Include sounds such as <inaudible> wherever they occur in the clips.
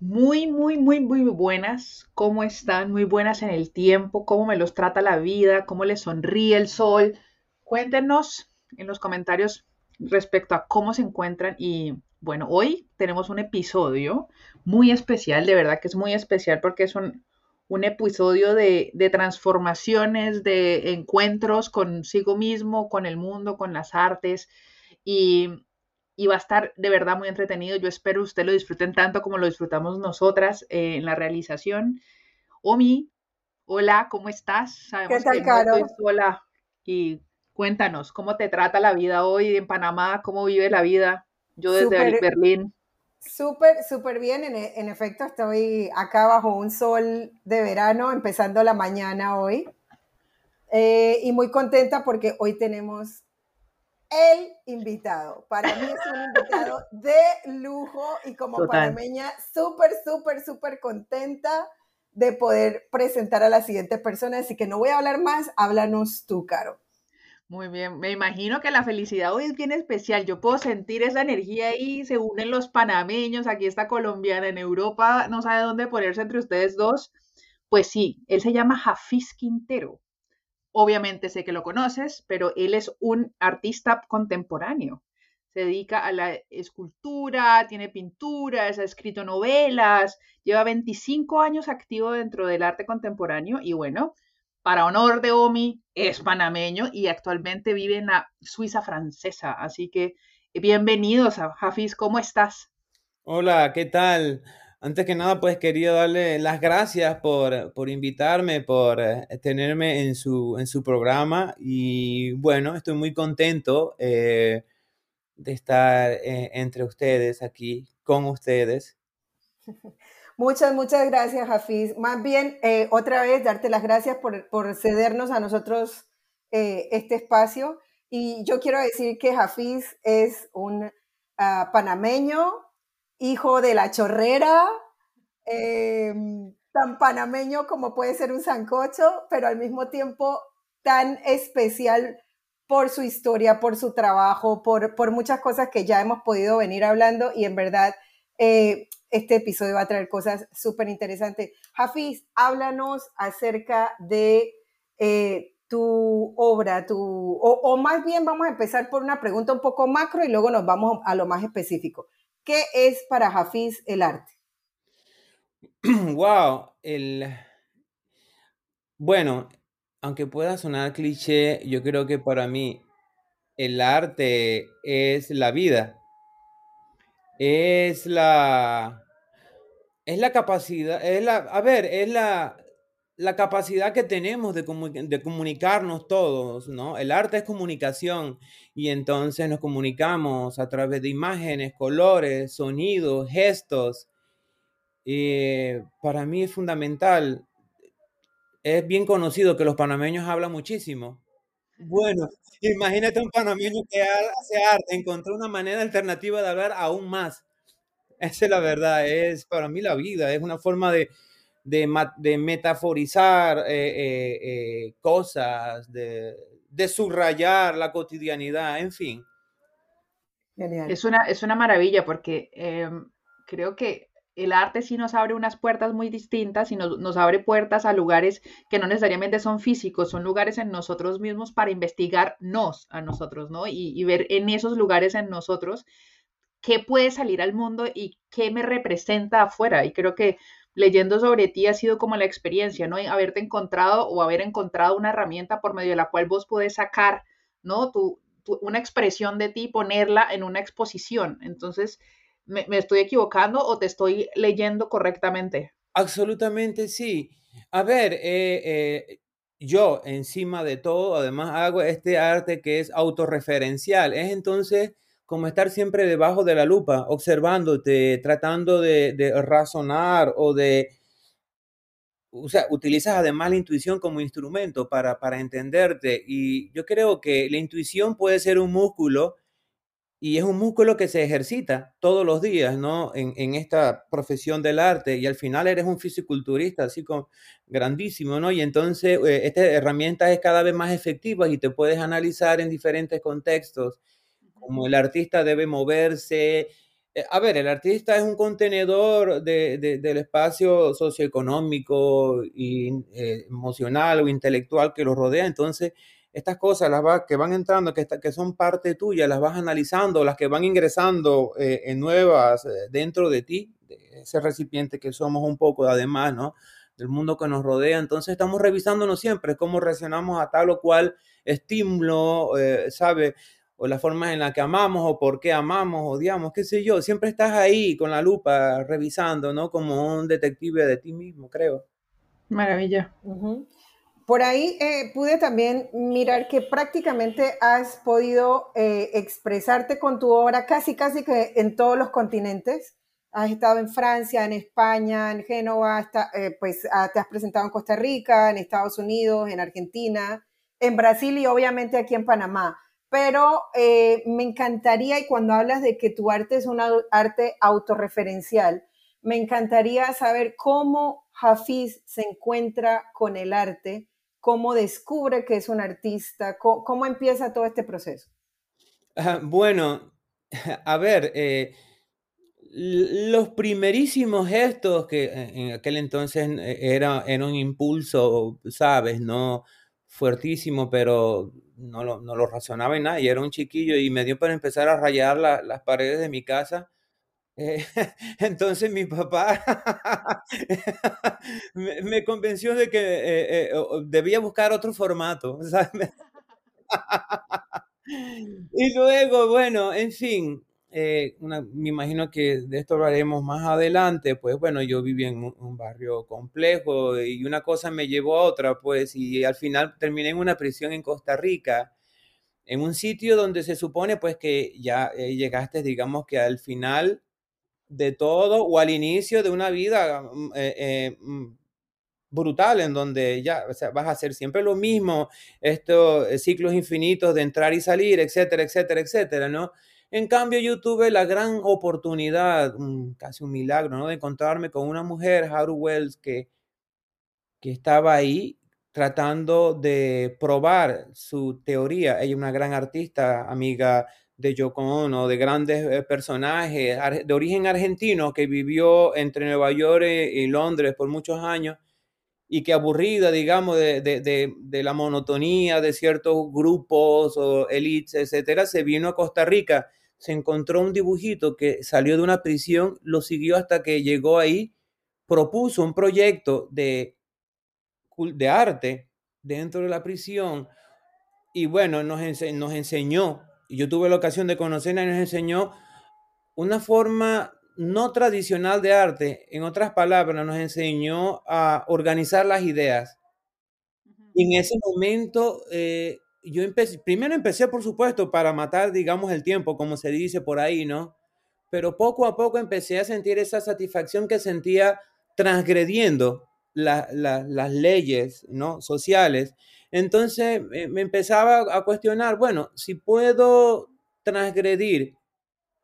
Muy, muy, muy, muy buenas. ¿Cómo están? Muy buenas en el tiempo. ¿Cómo me los trata la vida? ¿Cómo les sonríe el sol? Cuéntenos en los comentarios respecto a cómo se encuentran. Y bueno, hoy tenemos un episodio muy especial, de verdad que es muy especial porque es un, un episodio de, de transformaciones, de encuentros consigo mismo, con el mundo, con las artes. Y y va a estar de verdad muy entretenido. Yo espero usted lo disfruten tanto como lo disfrutamos nosotras eh, en la realización. Omi, hola, ¿cómo estás? Sabemos ¿Qué tal, que Caro? Hola y cuéntanos, ¿cómo te trata la vida hoy en Panamá? ¿Cómo vive la vida? Yo desde Berlín. Súper, súper bien. En, en, efecto, estoy acá bajo un sol de verano, empezando la mañana hoy. Eh, y muy contenta porque hoy tenemos el invitado. Para mí es un invitado de lujo y como panameña súper, súper, súper contenta de poder presentar a la siguiente persona. Así que no voy a hablar más, háblanos tú, Caro. Muy bien, me imagino que la felicidad hoy es bien especial. Yo puedo sentir esa energía ahí, se unen los panameños, aquí está colombiana, en Europa no sabe dónde ponerse entre ustedes dos. Pues sí, él se llama Jafiz Quintero. Obviamente sé que lo conoces, pero él es un artista contemporáneo. Se dedica a la escultura, tiene pinturas, ha escrito novelas, lleva 25 años activo dentro del arte contemporáneo y bueno, para honor de Omi, es panameño y actualmente vive en la Suiza francesa. Así que bienvenidos a Hafiz, ¿cómo estás? Hola, ¿qué tal? Antes que nada, pues quería darle las gracias por, por invitarme, por eh, tenerme en su, en su programa y bueno, estoy muy contento eh, de estar eh, entre ustedes aquí, con ustedes. <laughs> Muchas, muchas gracias, Hafiz. Más bien, otra vez, darte las gracias por, por cedernos a nosotros este espacio. Y yo quiero decir que Hafiz es un ah, panameño hijo de la chorrera, em, tan panameño como puede ser un sancocho, pero al mismo tiempo tan especial por su historia, por su trabajo, por, por muchas cosas que ya hemos podido venir hablando y en verdad eh, este episodio va a traer cosas súper interesantes. Hafiz, háblanos acerca de eh, tu obra, tu, o, más bien vamos a empezar por una pregunta un poco macro y luego nos vamos a lo más específico. ¿Qué es para Hafiz el arte? <clears throat> wow, el... Bueno, aunque pueda sonar cliché, yo creo que para mí el arte es la vida. Es la es la capacidad, es la, a ver, es la, la capacidad que tenemos de, de, comunicarnos todos, ¿no? El arte es comunicación y entonces nos comunicamos a través de imágenes, colores, sonidos, gestos. Eh, para mí es fundamental. Es bien conocido que los panameños hablan muchísimo. Bueno, <laughs> imagínate un panameño que hace arte, encontró una manera alternativa de hablar aún más. Esa es la verdad, es para mí la vida, es una forma de, de, metaforizar eh, eh, eh, cosas, de, subrayar la cotidianidad, en fin. Es una, es una maravilla porque creo que el arte sí nos abre unas puertas muy distintas y nos, abre puertas a lugares que no necesariamente son físicos, son lugares en nosotros mismos para investigarnos a nosotros, ¿no? Y, y ver en esos lugares en nosotros qué puede salir al mundo y qué me representa afuera. Y creo que leyendo sobre ti ha sido como la experiencia, ¿no? Haberte encontrado o haber encontrado una herramienta por medio de la cual vos podés sacar, ¿no? Tu, una expresión de ti, ponerla en una exposición. Entonces, ¿me, estoy equivocando o te estoy leyendo correctamente? Absolutamente sí. A ver, eh, eh, yo encima de todo, además hago este arte que es autorreferencial. Es entonces como estar siempre debajo de la lupa, observándote, tratando de, razonar o de... O sea, utilizas además la intuición como instrumento para, para entenderte. Y yo creo que la intuición puede ser un músculo y es un músculo que se ejercita todos los días, ¿no? En, esta profesión del arte y al final eres un fisiculturista así como grandísimo, ¿no? Y entonces eh, esta herramienta es cada vez más efectiva y te puedes analizar en diferentes contextos, como el artista debe moverse. Eh, a ver, el artista es un contenedor del espacio socioeconómico y eh, emocional o intelectual que lo rodea, entonces estas cosas las que van entrando, que, que son parte tuya, las vas analizando, las que van ingresando eh, en nuevas dentro de ti, de ese recipiente que somos un poco además, ¿no? Del mundo que nos rodea. Entonces estamos revisándonos siempre cómo reaccionamos a tal o cual estímulo, eh, ¿sabe? O la forma en la que amamos, o por qué amamos, odiamos, qué sé yo. Siempre estás ahí con la lupa revisando, ¿no? Como un detective de ti mismo, creo. Maravilla. Por ahí eh, pude también mirar que prácticamente has podido eh, expresarte con tu obra casi, casi que en todos los continentes. Has estado en Francia, en España, en Génova, eh, pues ah, te has presentado en Costa Rica, en Estados Unidos, en Argentina, en Brasil y obviamente aquí en Panamá. Pero me encantaría, y cuando hablas de que tu arte es un arte autorreferencial, me encantaría saber cómo Hafiz se encuentra con el arte cómo descubre que es un artista, cómo, empieza todo este proceso. bueno, <laughs> a ver, eh, los primerísimos gestos que en aquel entonces eh, era, era un impulso, sabes, no fuertísimo, pero no lo, no lo razonaba en nada. Y era un chiquillo y me dio para empezar a rayar las paredes de mi casa eh, <laughs> entonces mi papá <laughs> me, convenció de que eh, eh, debía buscar otro formato. <laughs> y luego, bueno, en fin, me imagino que de esto hablaremos más adelante, pues bueno, yo viví en un, barrio complejo y una cosa me llevó a otra, pues, y al final terminé en una prisión en Costa Rica, en un sitio donde se supone pues que ya llegaste, digamos que al final de todo o al inicio de una vida mm, eh, eh, mm, brutal en donde ya vas a hacer siempre lo mismo, estos eh, ciclos infinitos de entrar y salir, etcétera, etcétera, etcétera, ¿no? En cambio, yo tuve la gran oportunidad, casi un milagro, ¿no? De encontrarme con una mujer, Haru Wells, que, que estaba ahí tratando de probar su teoría. Ella es una gran artista, amiga de Yoko Ono, de grandes eh, personajes de origen argentino que vivió entre Nueva York y Londres por muchos años y que aburrida, digamos, de, la monotonía de ciertos grupos o elites, etcétera, se vino a Costa Rica, se encontró un dibujito que salió de una prisión, lo siguió hasta que llegó ahí, propuso un proyecto de, de arte dentro de la prisión y bueno, nos, nos enseñó y yo tuve la ocasión de conocerla y nos enseñó una forma no tradicional de arte, en otras palabras, nos enseñó a organizar las ideas. Y en ese momento, eh, yo empecé, primero empecé, por supuesto, para matar, digamos, el tiempo, como se dice por ahí, ¿no? Pero poco a poco empecé a sentir esa satisfacción que sentía transgrediendo las leyes, ¿no? Sociales entonces me empezaba a cuestionar, bueno, si puedo transgredir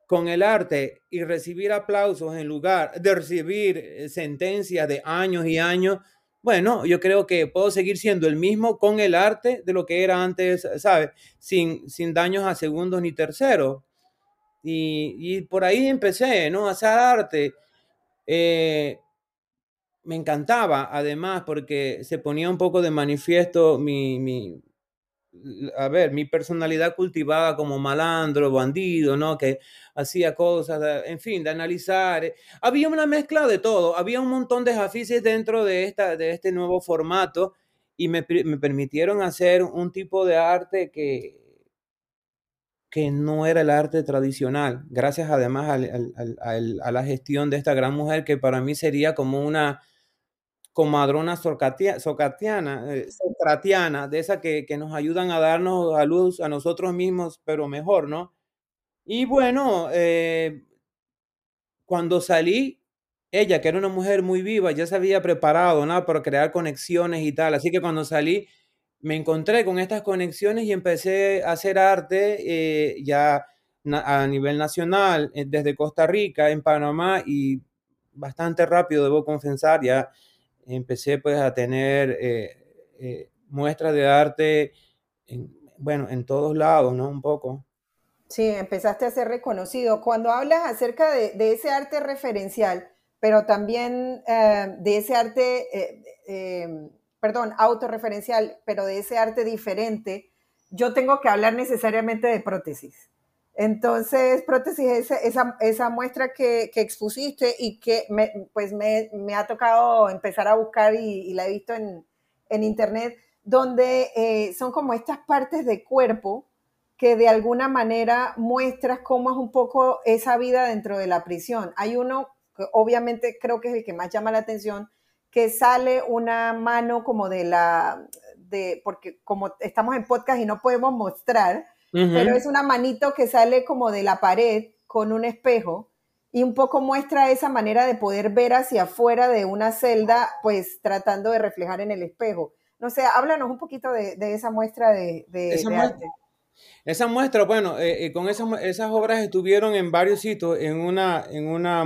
con el arte y recibir aplausos en lugar de recibir eh, sentencias de años y años, bueno, yo creo que puedo seguir siendo el mismo con el arte de lo que era antes, ¿sabes? Sin, sin daños a segundos ni terceros. Y, por ahí empecé, ¿no? Hacer arte. Eh, me encantaba, además, porque se ponía un poco de manifiesto mi, mi, a ver, mi personalidad cultivada como malandro, bandido, ¿no? Que hacía cosas, en fin, de analizar. Había una mezcla de todo, había un montón de jafices dentro de, esta, de este nuevo formato y me, me permitieron hacer un tipo de arte que, que no era el arte tradicional, gracias además a la gestión de esta gran mujer que para mí sería como una comadrona socatiana, eh, socratiana, de esa que, que, nos ayudan a darnos a luz a nosotros mismos, pero mejor, ¿no? Y bueno, eh, cuando salí, ella, que era una mujer muy viva, ya se había preparado, ¿no? Para crear conexiones y tal. Así que cuando salí, me encontré con estas conexiones y empecé a hacer arte, eh, ya a nivel nacional, desde Costa Rica, en Panamá, y bastante rápido, debo confesar, ya empecé pues a tener eh, muestras de arte, en, bueno, en todos lados, ¿no? Un poco. Sí, empezaste a ser reconocido. Cuando hablas acerca de, ese arte referencial, pero también de ese arte, em, perdón, autorreferencial, pero de ese arte diferente, yo tengo que hablar necesariamente de prótesis. Entonces, prótesis es esa, esa muestra que, que, expusiste y que me, pues me, me, ha tocado empezar a buscar y, la he visto en, en internet, donde eh, son como estas partes de cuerpo que de alguna manera muestras cómo es un poco esa vida dentro de la prisión. Hay uno que obviamente creo que es el que más llama la atención, que sale una mano como de la, de, porque como estamos en podcast y no podemos mostrar, pero es una manito que sale como de la pared con un espejo y un poco muestra esa manera de poder ver hacia afuera de una celda, pues tratando de reflejar en el espejo. No sé, háblanos un poquito de, esa muestra de, esa muestra, arte. Esa muestra, bueno, eh, eh, con esas, esas obras estuvieron en varios sitios, en una, en una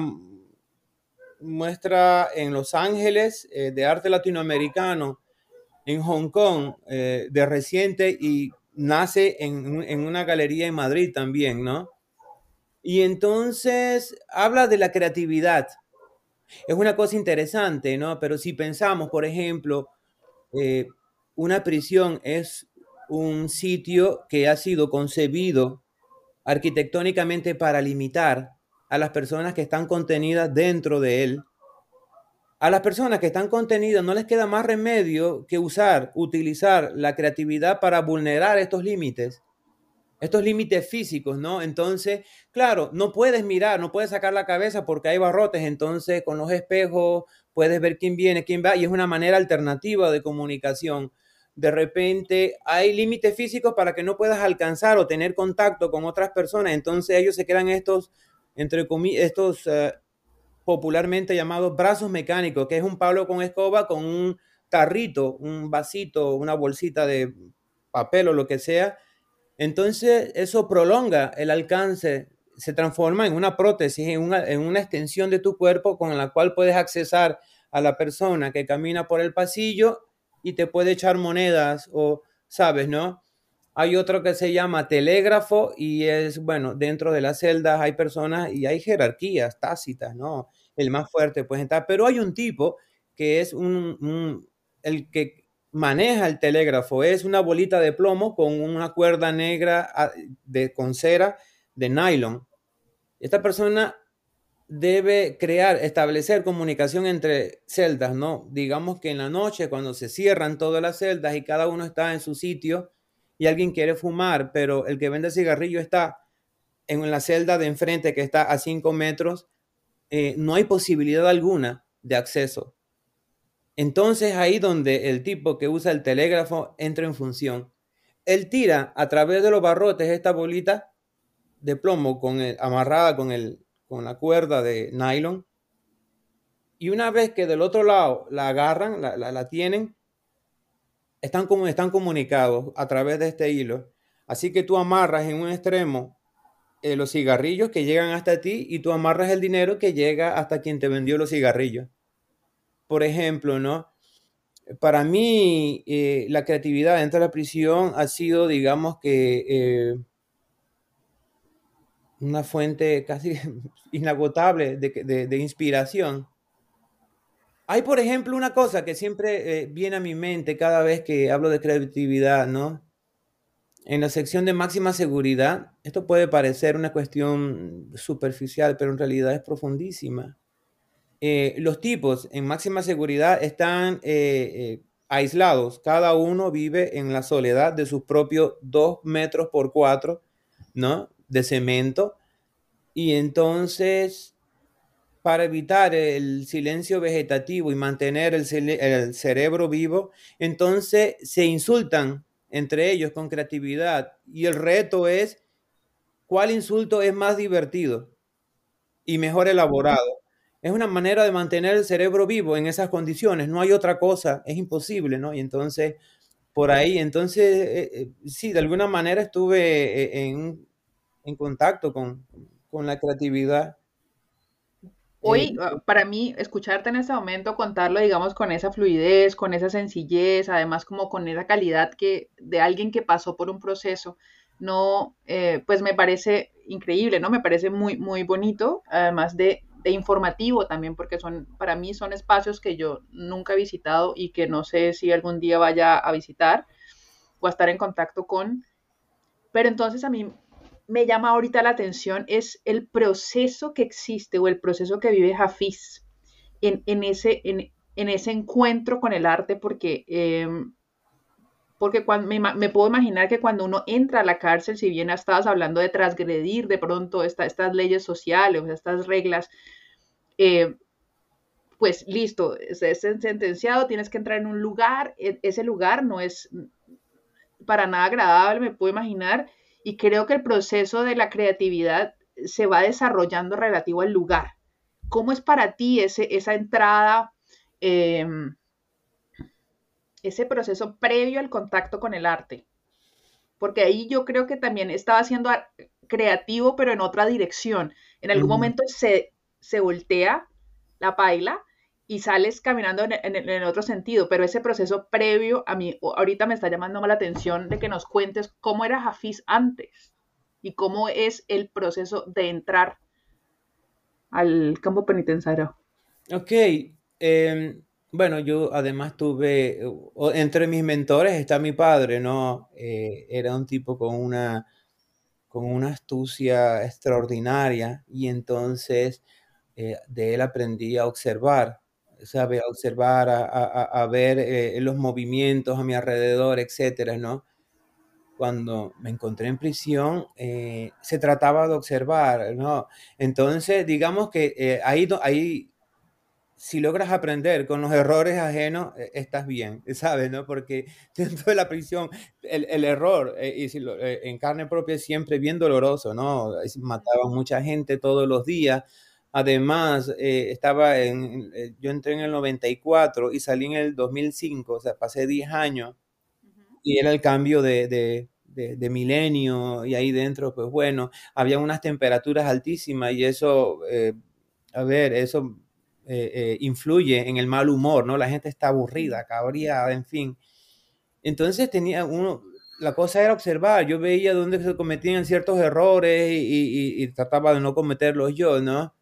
muestra en Los Ángeles eh, de arte latinoamericano, en Hong Kong de reciente y nace en, una galería en Madrid también, ¿no? Y entonces habla de la creatividad. Es una cosa interesante, ¿no? Pero si pensamos, por ejemplo, eh, una prisión es un sitio que ha sido concebido arquitectónicamente para limitar a las personas que están contenidas dentro de él a las personas que están contenidas no les queda más remedio que usar, utilizar la creatividad para vulnerar estos límites, estos límites físicos, ¿no? Entonces, claro, no puedes mirar, no puedes sacar la cabeza porque hay barrotes, entonces con los espejos puedes ver quién viene, quién va, y es una manera alternativa de comunicación. De repente hay límites físicos para que no puedas alcanzar o tener contacto con otras personas, entonces ellos se quedan estos, entre comillas, estos... Eh, popularmente llamado brazos mecánicos, que es un palo con escoba con un tarrito, un vasito, una bolsita de papel o lo que sea. Entonces eso prolonga el alcance, se transforma en una prótesis, en una, en una extensión de tu cuerpo con la cual puedes accesar a la persona que camina por el pasillo y te puede echar monedas o, sabes, ¿no? Hay otro que se llama telégrafo y es, bueno, dentro de las celdas hay personas y hay jerarquías tácitas, ¿no? El más fuerte puede estar, pero hay un tipo que es un, el que maneja el telégrafo, es una bolita de plomo con una cuerda negra ah, de, con cera de nylon. Esta persona debe crear, establecer comunicación entre celdas, ¿no? Digamos que en la noche, cuando se cierran todas las celdas y cada uno está en su sitio, y alguien quiere fumar, pero el que vende cigarrillo está en la celda de enfrente que está a 5 metros, eh, no hay posibilidad alguna de acceso. Entonces ahí donde el tipo que usa el telégrafo entra en función. Él tira a través de los barrotes esta bolita de plomo con amarrada con, el, con la cuerda de nylon. Y una vez que del otro lado la agarran, la, la tienen, están, están comunicados a través de este hilo. Así que tú amarras en un extremo eh, los cigarrillos que llegan hasta ti y tú amarras el dinero que llega hasta quien te vendió los cigarrillos. Por ejemplo, ¿no? Para mí, eh, la creatividad dentro de la prisión ha sido, digamos que, eh, una fuente casi <laughs> inagotable de, de inspiración. Hay, por ejemplo, una cosa que siempre eh, viene a mi mente cada vez que hablo de creatividad, ¿no? En la sección de máxima seguridad, esto puede parecer una cuestión superficial, pero en realidad es profundísima. Eh, los tipos en máxima seguridad están eh, aislados, cada uno vive en la soledad de sus propios dos metros por cuatro, ¿no? De cemento. Y entonces para evitar el silencio vegetativo y mantener el, cerebro vivo, entonces se insultan entre ellos con creatividad y el reto es cuál insulto es más divertido y mejor elaborado. Es una manera de mantener el cerebro vivo en esas condiciones, no hay otra cosa, es imposible, ¿no? Y entonces, por ahí, entonces, eh, eh, sí, de alguna manera estuve eh, en en contacto con, con la creatividad. Hoy, eh, ah, para mí, escucharte en este momento, contarlo, digamos, con esa fluidez, con esa sencillez, además como con esa calidad que de alguien que pasó por un proceso, no, eh, pues me parece increíble, ¿no? Me parece muy, muy bonito, además de, de, informativo también, porque son, para mí son espacios que yo nunca he visitado y que no sé si algún día vaya a visitar o a estar en contacto con. Pero entonces a mí me llama ahorita la atención es el proceso que existe o el proceso que vive Hafiz en, ese, en, ese encuentro con el arte, porque, em, porque cuando, me, puedo imaginar que cuando uno entra a la cárcel, si bien estabas hablando de transgredir de pronto estas leyes sociales, estas reglas, eh, pues listo, es, es sentenciado, tienes que entrar en un lugar, e, ese lugar no es para nada agradable, me puedo imaginar, y creo que el proceso de la creatividad se va desarrollando relativo al lugar. ¿Cómo es para ti ese, esa entrada, em, ese proceso previo al contacto con el arte? Porque ahí yo creo que también estaba siendo creativo, pero en otra dirección. En algún momento se, se voltea la paila y sales caminando en, el otro sentido, pero ese proceso previo a mí, ahorita me está llamando la atención de que nos cuentes cómo era Hafiz antes y cómo es el proceso de entrar al campo penitenciario. Ok, em, bueno, yo además tuve, entre mis mentores está mi padre, ¿no? Eh, era un tipo con una, con una astucia extraordinaria y entonces eh, de él aprendí a observar sabe, a observar, a, ver eh, los movimientos a mi alrededor, etcétera, ¿no? Cuando me encontré en prisión, eh, se trataba de observar, ¿no? Entonces, digamos que eh, ahí, ahí, si logras aprender con los errores ajenos, estás bien, <laughs> ¿sabes? ¿no? Porque <laughs> dentro de la prisión, el, error, y si en carne propia es siempre bien doloroso, ¿no? Mataba mucha gente todos los días, Además, eh, estaba en, eh, yo entré en el 94 y salí en el 2005, o sea, pasé 10 años y era el cambio de, de, milenio y ahí dentro, pues bueno, había unas temperaturas altísimas y eso, eh, a ver, eso influye en el mal humor, ¿no? La gente está aburrida, cabreada, en fin. Entonces tenía uno, la cosa era observar, yo veía dónde se cometían ciertos errores y, y trataba de no cometerlos yo, ¿no?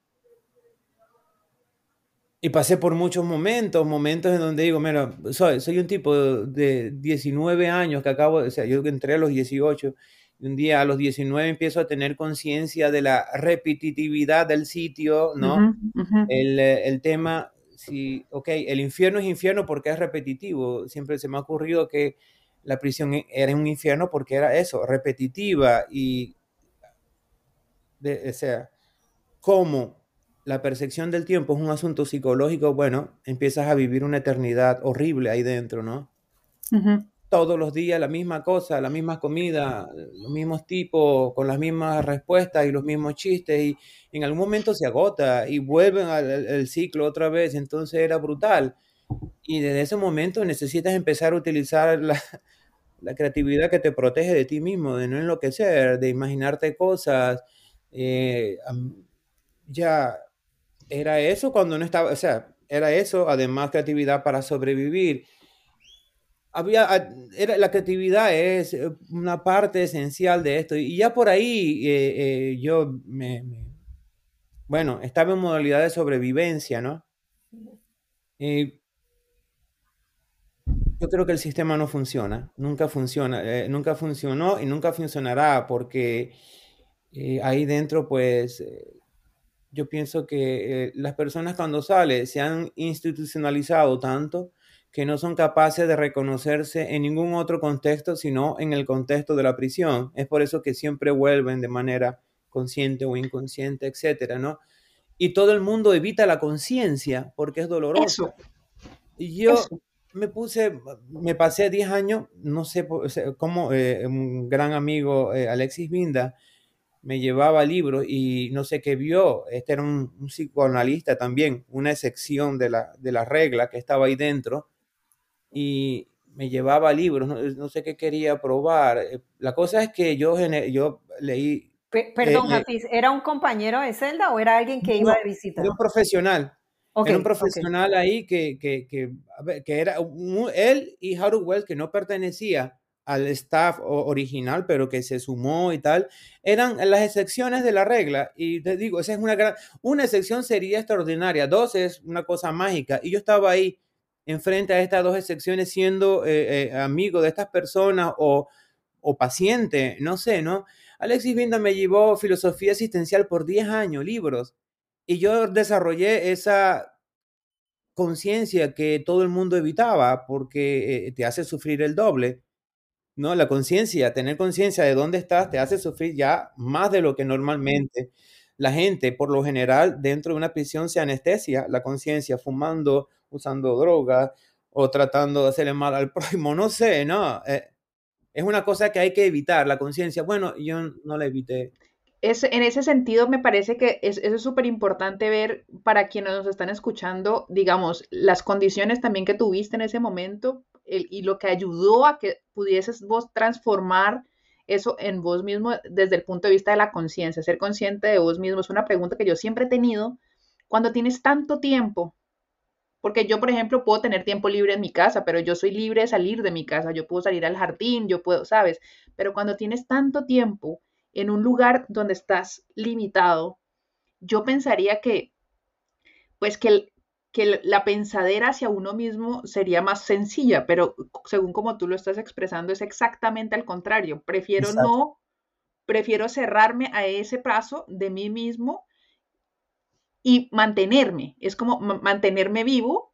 Y pasé por muchos momentos, momentos en donde digo, mira, soy, soy un tipo de 19 años que acabo, o sea, yo entré a los 18, y un día a los 19 empiezo a tener conciencia de la repetitividad del sitio, ¿no? El, el, tema, si, ok, el infierno es infierno porque es repetitivo. Siempre se me ha ocurrido que la prisión era un infierno porque era eso, repetitiva y, de, o sea, ¿cómo? La percepción del tiempo es un asunto psicológico, bueno, empiezas a vivir una eternidad horrible ahí dentro, ¿no? Todos los días la misma cosa, la misma comida, los mismos tipos, con las mismas respuestas y los mismos chistes, y en algún momento se agota y vuelven al, ciclo otra vez, entonces era brutal. Y desde ese momento necesitas empezar a utilizar la, creatividad que te protege de ti mismo, de no enloquecer, de imaginarte cosas. Eh, ya era eso cuando no estaba, o sea, era eso, además creatividad para sobrevivir. Había, era, la creatividad es eh, una parte esencial de esto. Y ya por ahí eh, eh, yo me, bueno, estaba en modalidad de sobrevivencia, ¿no? yo creo que el sistema no funciona, nunca funciona, nunca funcionó y nunca funcionará porque ahí dentro pues yo pienso que eh, las personas cuando salen se han institucionalizado tanto que no son capaces de reconocerse en ningún otro contexto, sino en el contexto de la prisión. Es por eso que siempre vuelven de manera consciente o inconsciente, etcétera, ¿no? Y todo el mundo evita la conciencia porque es doloroso. Y yo me puse, me pasé 10 años, no sé cómo, eh, un gran amigo, eh, Alexis Vinda, me llevaba libros y no sé qué vio. Este era un, psicoanalista también, una excepción de la, de la regla que estaba ahí dentro. Y me llevaba libros, no, sé qué quería probar. Eh, la cosa es que yo, yo leí perdón, eh, eh ¿era un compañero de celda o era alguien que iba de visita? Era un profesional. era un profesional ahí que, que, que, que, era él y Harold Wells, que no pertenecía al staff original, pero que se sumó y tal, eran las excepciones de la regla. Y te digo, esa es una gran, una excepción sería extraordinaria, dos es una cosa mágica. Y yo estaba ahí enfrente a estas dos excepciones siendo eh, eh, amigo de estas personas o, o paciente, no sé, ¿no? Alexis Vinda me llevó filosofía asistencial por 10 años, libros, y yo desarrollé esa conciencia que todo el mundo evitaba porque eh, te hace sufrir el doble. ¿No? La conciencia, tener conciencia de dónde estás, te hace sufrir ya más de lo que normalmente. La gente, por lo general, dentro de una prisión se anestesia la conciencia, fumando, usando drogas o tratando de hacerle mal al <laughs> prójimo, no sé, ¿no? Eh, es una cosa que hay que evitar, la conciencia. Bueno, yo no la evité. Es, en ese sentido, me parece que es, eso es súper importante ver para quienes nos están escuchando, digamos, las condiciones también que tuviste en ese momento y lo que ayudó a que pudieses vos transformar eso en vos mismo desde el punto de vista de la conciencia, ser consciente de vos mismo. Es una pregunta que yo siempre he tenido cuando tienes tanto tiempo porque yo, por ejemplo, puedo tener tiempo libre en mi casa, pero yo soy libre de salir de mi casa, yo puedo salir al jardín, yo puedo, ¿sabes? Pero cuando tienes tanto tiempo en un lugar donde estás limitado, yo pensaría que, pues que, que la pensadera hacia uno mismo sería más sencilla, pero según como tú lo estás expresando, es exactamente al contrario. Prefiero no, prefiero cerrarme a ese paso de mí mismo y mantenerme, es como mantenerme vivo,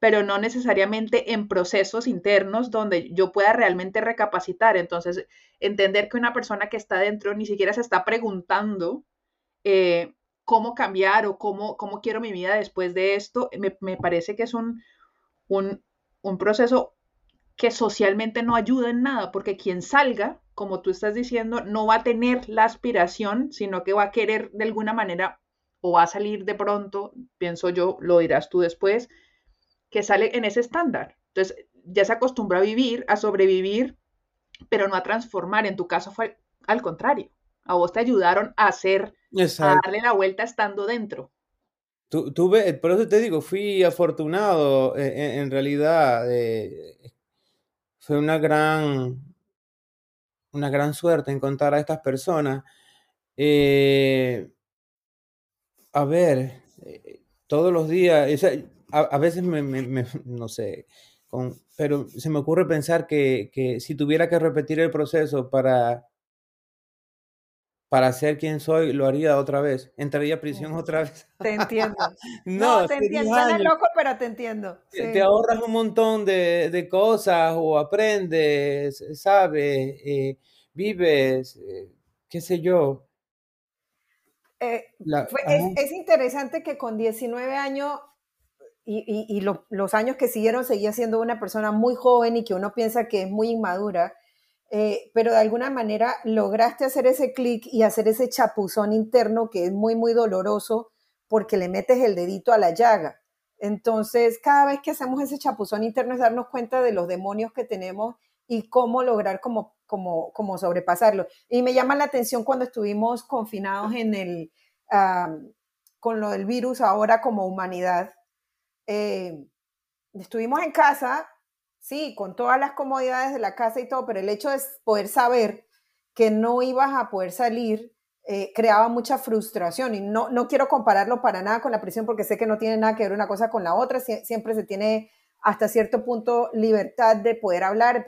pero no necesariamente en procesos internos donde yo pueda realmente recapacitar. Entonces, entender que una persona que está dentro ni siquiera se está preguntando eh, cómo cambiar o cómo, cómo quiero mi vida después de esto, me, parece que es un, un, un proceso que socialmente no ayuda en nada, porque quien salga, como tú estás diciendo, no va a tener la aspiración, sino que va a querer de alguna manera o va a salir de pronto, pienso yo, lo dirás tú después, que sale en ese estándar. Entonces, ya se acostumbra a vivir, a sobrevivir, pero no a transformar. En tu caso fue al contrario. A vos te ayudaron a hacer, a darle la vuelta estando dentro. Tuve, por eso te digo, fui afortunado. Eh, en, realidad, eh, fue una gran, una gran suerte encontrar a estas personas. Eh, a ver, eh, todos los días, a, veces me, no sé, con, pero se me ocurre pensar que, que, si tuviera que repetir el proceso para, para ser quien soy, lo haría otra vez. Entraría a prisión otra vez. Te entiendo. <laughs> no, te entiendo. Suena loco, pero te entiendo. Te ahorras un montón de, de cosas o aprendes, sabes, eh, vives, eh, qué sé yo. Eh, es, interesante que con 19 años y, los años que siguieron seguía siendo una persona muy joven y que uno piensa que es muy inmadura, eh, pero de alguna manera lograste hacer ese clic y hacer ese chapuzón interno que es muy, muy doloroso porque le metes el dedito a la llaga. Entonces, cada vez que hacemos ese chapuzón interno es darnos cuenta de los demonios que tenemos y cómo lograr como como, sobrepasarlo. Y me llama la atención cuando estuvimos confinados en el, con lo del virus ahora como humanidad. Eh, estuvimos en casa, sí, con todas las comodidades de la casa y todo, pero el hecho de poder saber que no ibas a poder salir eh, creaba mucha frustración y no, no quiero compararlo para nada con la prisión porque sé que no tiene nada que ver una cosa con la otra, siempre se tiene hasta cierto punto libertad de poder hablar,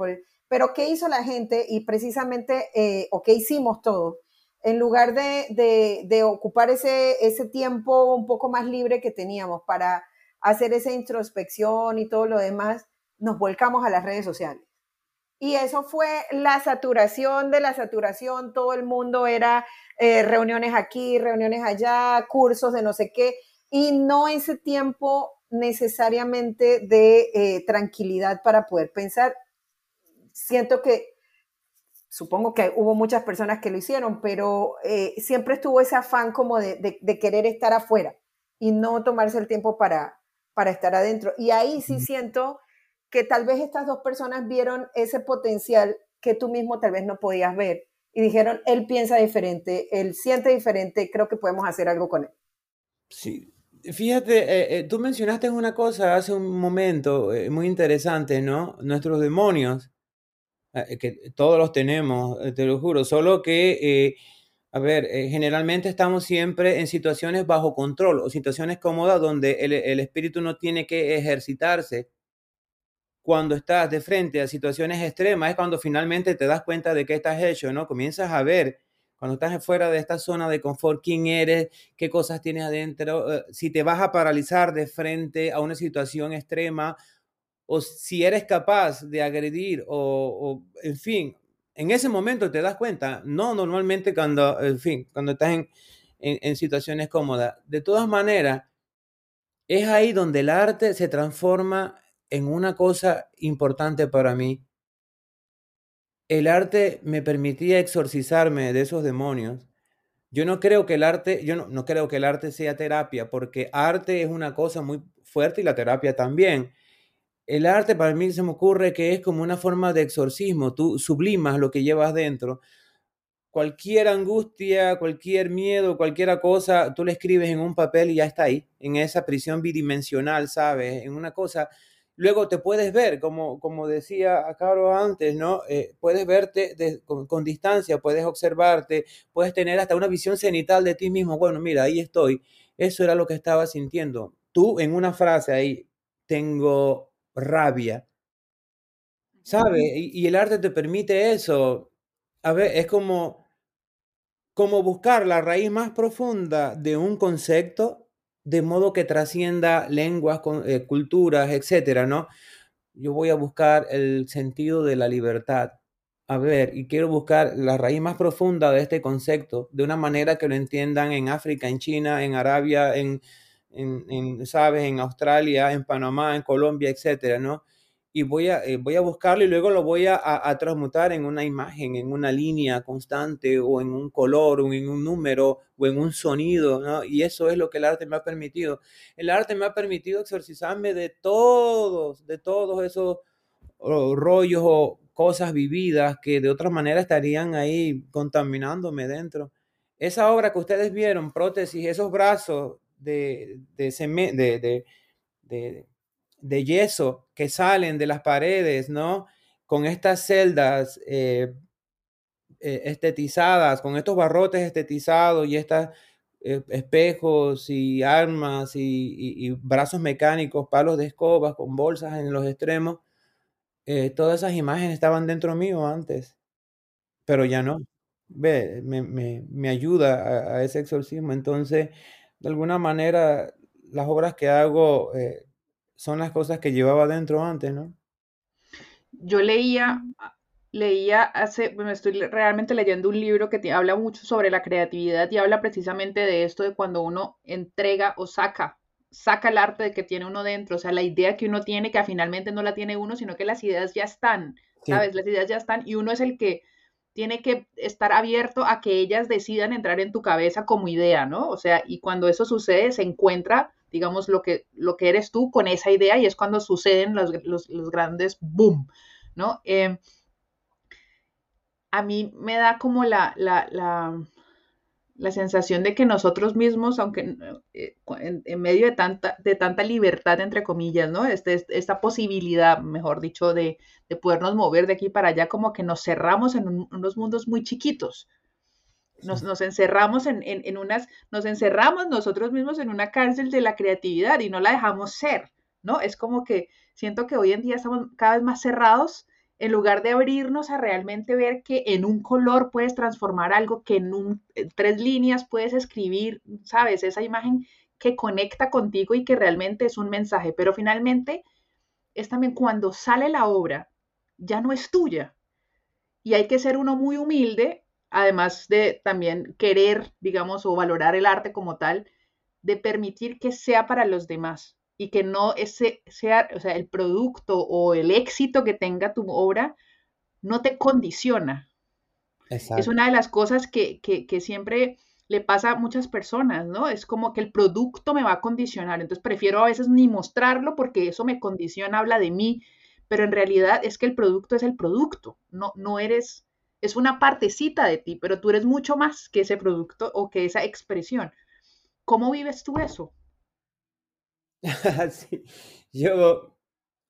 pero ¿qué hizo la gente? Y precisamente, eh, o qué hicimos todos, en lugar de, ocupar ese, ese tiempo un poco más libre que teníamos para hacer esa introspección y todo lo demás, nos volcamos a las redes sociales. Y eso fue la saturación de la saturación, todo el mundo era eh, reuniones aquí, reuniones allá, cursos de no sé qué, y no ese tiempo necesariamente de eh, tranquilidad para poder pensar siento que, supongo que hubo muchas personas que lo hicieron, pero eh, siempre estuvo ese afán como de, querer estar afuera y no tomarse el tiempo para, para estar adentro. Y ahí sí siento que tal vez estas dos personas vieron ese potencial que tú mismo tal vez no podías ver y dijeron, él piensa diferente, él siente diferente, creo que podemos hacer algo con él. Sí, fíjate, eh, eh, tú mencionaste una cosa hace un momento eh, muy interesante, ¿no? Nuestros demonios, que todos los tenemos, te lo juro, solo que, a ver, generalmente estamos siempre en situaciones bajo control o situaciones cómodas donde el, el espíritu no tiene que ejercitarse cuando estás de frente a situaciones extremas es cuando finalmente te das cuenta de qué estás hecho, ¿no? Comienzas a ver cuando estás fuera de esta zona de confort, quién eres, qué cosas tienes adentro, eh, si te vas a paralizar de frente a una situación extrema o si eres capaz de agredir o, en fin, en ese momento te das cuenta, no normalmente cuando, en fin, cuando estás en, en situaciones cómodas. De todas maneras, es ahí donde el arte se transforma en una cosa importante para mí. El arte me permitía exorcizarme de esos demonios. Yo no creo que el arte, yo no, creo que el arte sea terapia, porque arte es una cosa muy fuerte y la terapia también. El arte para mí se me ocurre que es como una forma de exorcismo. Tú sublimas lo que llevas dentro. Cualquier angustia, cualquier miedo, cualquier cosa, tú le escribes en un papel y ya está ahí, en esa prisión bidimensional, ¿sabes? En una cosa Luego te puedes ver, como, como decía Caro antes, ¿no? Eh, puedes verte con, distancia, puedes observarte, puedes tener hasta una visión cenital de ti mismo. Bueno, mira, ahí estoy. Eso era lo que estaba sintiendo. Tú en una frase ahí, tengo rabia. ¿Sabes? Y, y el arte te permite eso. A ver, es como, como buscar la raíz más profunda de un concepto de modo que trascienda lenguas, eh, culturas, etcétera, ¿no? Yo voy a buscar el sentido de la libertad. A ver, y quiero buscar la raíz más profunda de este concepto de una manera que lo entiendan en África, en China, en Arabia, en, en, ¿sabes? En Australia, en Panamá, en Colombia, etcétera, ¿no? Y voy a, eh, voy a buscarlo y luego lo voy a, a, transmutar en una imagen, en una línea constante o en un color o en un número o en un sonido, ¿no? Y eso es lo que el arte me ha permitido. El arte me ha permitido exorcizarme de todos, de todos esos rollos o cosas vividas que de otra manera estarían ahí contaminándome dentro. Esa obra que ustedes vieron, prótesis, esos brazos de, de, de, de de yeso que salen de las paredes, ¿no? Con estas celdas eh, eh, estetizadas, con estos barrotes estetizados y estos eh, espejos y armas y, brazos mecánicos, palos de escobas con bolsas en los extremos. todas esas imágenes estaban dentro mío antes, pero ya no. Ve, me, ayuda a, ese exorcismo. Entonces, de alguna manera, las obras que hago son las cosas que llevaba dentro antes, ¿no? Yo leía, leía hace, bueno, estoy realmente leyendo un libro que habla mucho sobre la creatividad y habla precisamente de esto de cuando uno entrega o saca, saca el arte de que tiene uno dentro, o sea, la idea que uno tiene, que finalmente no la tiene uno, sino que las ideas ya están, ¿sabes? Las ideas ya están y uno es el que tiene que estar abierto a que ellas decidan entrar en tu cabeza como idea, ¿no? O sea, y cuando eso sucede, se encuentra digamos, lo que, lo que eres tú con esa idea y es cuando suceden los, grandes boom, ¿no? Eh, a mí me da como la, la, la, sensación de que nosotros mismos, aunque eh, en, medio de tanta, de tanta libertad, entre comillas, ¿no? Este, esta posibilidad, mejor dicho, de, de, podernos mover de aquí para allá, como que nos cerramos en unos mundos muy chiquitos, nos, encerramos en, en, unas, nos encerramos nosotros mismos en una cárcel de la creatividad y no la dejamos ser, ¿no? Es como que siento que hoy en día estamos cada vez más cerrados en lugar de abrirnos a realmente ver que en un color puedes transformar algo, que en, un, tres líneas puedes escribir, ¿sabes? Esa imagen que conecta contigo y que realmente es un mensaje, pero finalmente es también cuando sale la obra, ya no es tuya. Y hay que ser uno muy humilde además de también querer, digamos, o valorar el arte como tal, de permitir que sea para los demás y que no ese sea, o sea, el producto o el éxito que tenga tu obra no te condiciona. Es una de las cosas que, que, siempre le pasa a muchas personas, ¿no? Es como que el producto me va a condicionar, entonces prefiero a veces ni mostrarlo porque eso me condiciona, habla de mí, pero en realidad es que el producto es el producto, no, no eres es una partecita de ti, pero tú eres mucho más que ese producto o que esa expresión. ¿Cómo vives tú eso? <laughs> sí. Yo,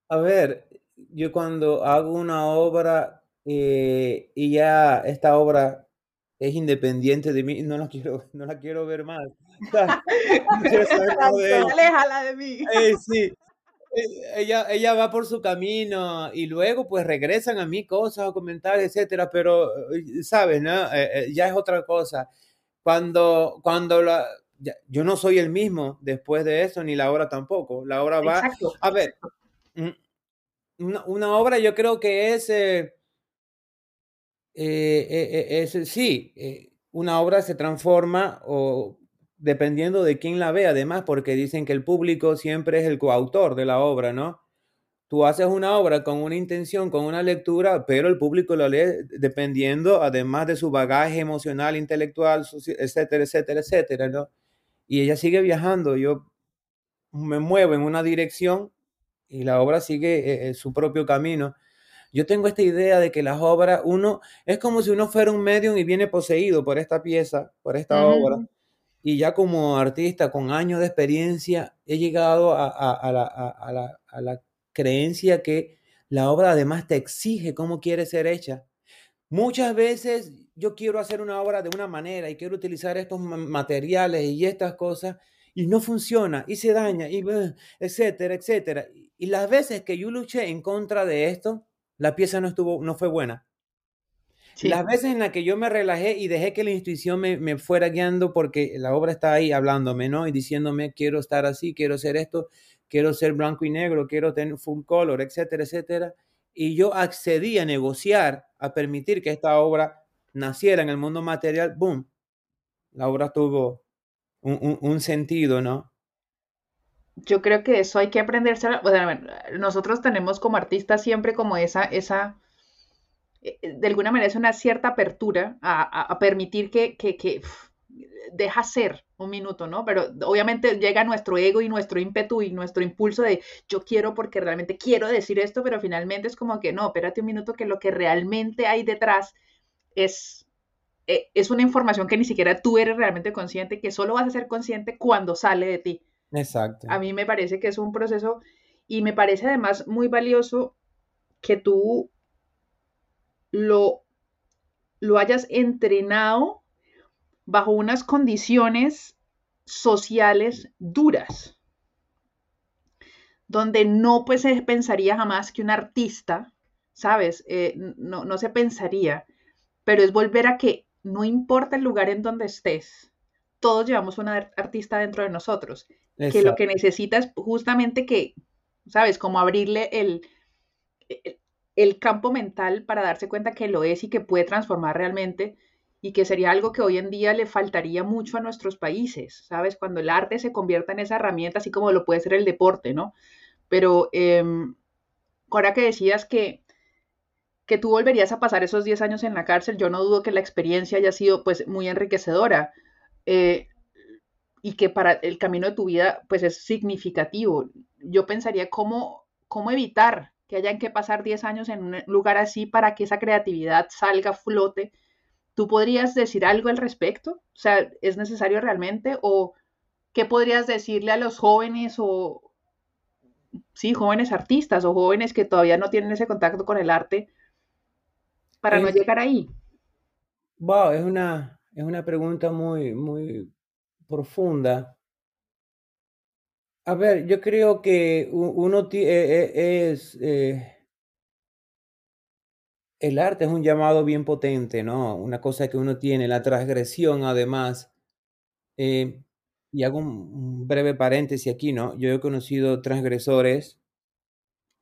a ver, yo cuando hago una obra eh, y ya esta obra es independiente de mí, no la quiero, no la quiero ver más. <laughs> <laughs> Aléjala de mí. Eh, sí. Eh, ella, ella va por su camino y luego pues regresan a mí cosas o comentarios, etcétera, pero sabes, ¿no? ya es otra cosa. Cuando, cuando la, yo no soy el mismo después de eso, ni la obra tampoco. La obra va. A ver, una, obra yo creo que es. Eh, eh, eh, es sí, una obra se transforma o dependiendo de quién la ve, además, porque dicen que el público siempre es el coautor de la obra, ¿no? Tú haces una obra con una intención, con una lectura, pero el público la lee dependiendo, además de su bagaje emocional, intelectual, etcétera, etcétera, etcétera, ¿no? y ella sigue viajando. Yo me muevo en una dirección y la obra sigue eh, eh, su propio camino. Yo tengo esta idea de que las obras, uno, es como si uno fuera un medium y viene poseído por esta pieza, por esta obra. Y ya como artista con años de experiencia, he llegado a, a, la, a, la, creencia que la obra además te exige cómo quiere ser hecha. Muchas veces yo quiero hacer una obra de una manera y quiero utilizar estos materiales y estas cosas y no funciona y se daña y etcétera, etcétera. Y las veces que yo luché en contra de esto, la pieza no estuvo no fue buena. Las veces en las que yo me relajé y dejé que la intuición me, me, fuera guiando porque la obra está ahí hablándome, ¿no? Y diciéndome, quiero estar así, quiero hacer esto, quiero ser blanco y negro, quiero tener full color, etcétera, etcétera. Y yo accedí a negociar, a permitir que esta obra naciera en el mundo material, boom, la obra tuvo un, sentido, ¿no? Yo creo que eso hay que aprenderse. nosotros tenemos como artistas siempre como esa, esa, de alguna manera es una cierta apertura a, permitir que, que, deja ser un minuto, ¿no? Pero obviamente llega nuestro ego y nuestro ímpetu y nuestro impulso de yo quiero porque realmente quiero decir esto, pero finalmente es como que no, espérate un minuto que lo que realmente hay detrás es, eh, es una información que ni siquiera tú eres realmente consciente, que solo vas a ser consciente cuando sale de ti. Exacto. A mí me parece que es un proceso y me parece además muy valioso que tú lo, lo hayas entrenado bajo unas condiciones sociales duras, donde no pues, se pensaría jamás que un artista, ¿sabes? Eh, no, no se pensaría pero es volver a que no importa el lugar en donde estés, todos llevamos una artista dentro de nosotros, que lo que necesita es justamente que, ¿sabes? Como abrirle el, el, campo mental para darse cuenta que lo es y que puede transformar realmente y que sería algo que hoy en día le faltaría mucho a nuestros países, ¿sabes? Cuando el arte se convierta en esa herramienta, así como lo puede ser el deporte, ¿no? Pero em, ahora que decías que, que tú volverías a pasar esos 10 años en la cárcel, yo no dudo que la experiencia haya sido pues muy enriquecedora eh, y que para el camino de tu vida pues es significativo. Yo pensaría cómo, cómo evitar que hayan que pasar 10 años en un lugar así para que esa creatividad salga a flote. ¿Tú podrías decir algo al respecto? O sea, ¿es necesario realmente? ¿O qué podrías decirle a los jóvenes o, sí, jóvenes artistas o jóvenes que todavía no tienen ese contacto con el arte? para no llegar ahí? Wow, es una, es una pregunta muy, muy profunda. A ver, yo creo que uno eh, eh, es... Eh, el arte es un llamado bien potente, ¿no? Una cosa que uno tiene, la transgresión además. y hago un, breve paréntesis aquí, ¿no? Yo he conocido transgresores,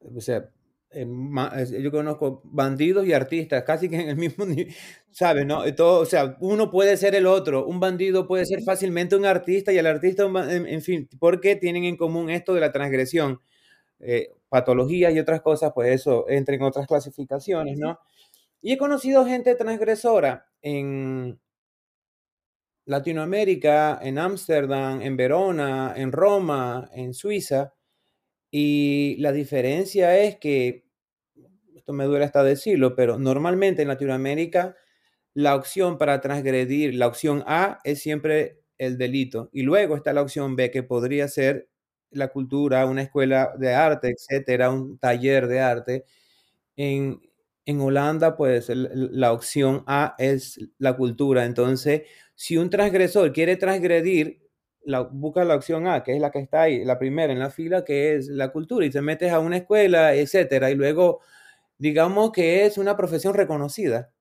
o sea, eh, yo conozco bandidos y artistas, casi que en el mismo nivel, ¿sabes? No? Todo, o sea, uno puede ser el otro, un bandido puede ser fácilmente un artista y el artista, en, fin, porque tienen en común esto de la transgresión, eh, patologías y otras cosas, pues eso entra en otras clasificaciones, ¿no? Y he conocido gente transgresora en Latinoamérica, en Ámsterdam, en Verona, en Roma, en Suiza, y la diferencia es que esto me duele hasta decirlo, pero normalmente en Latinoamérica la opción para transgredir, la opción A es siempre el delito y luego está la opción B que podría ser la cultura, una escuela de arte, etcétera, un taller de arte. En, en Holanda, pues la opción A es la cultura. Entonces, si un transgresor quiere transgredir, la, busca la opción A, que es la que está ahí, la primera en la fila, que es la cultura, y te metes a una escuela, etcétera, y luego, digamos que es una profesión reconocida.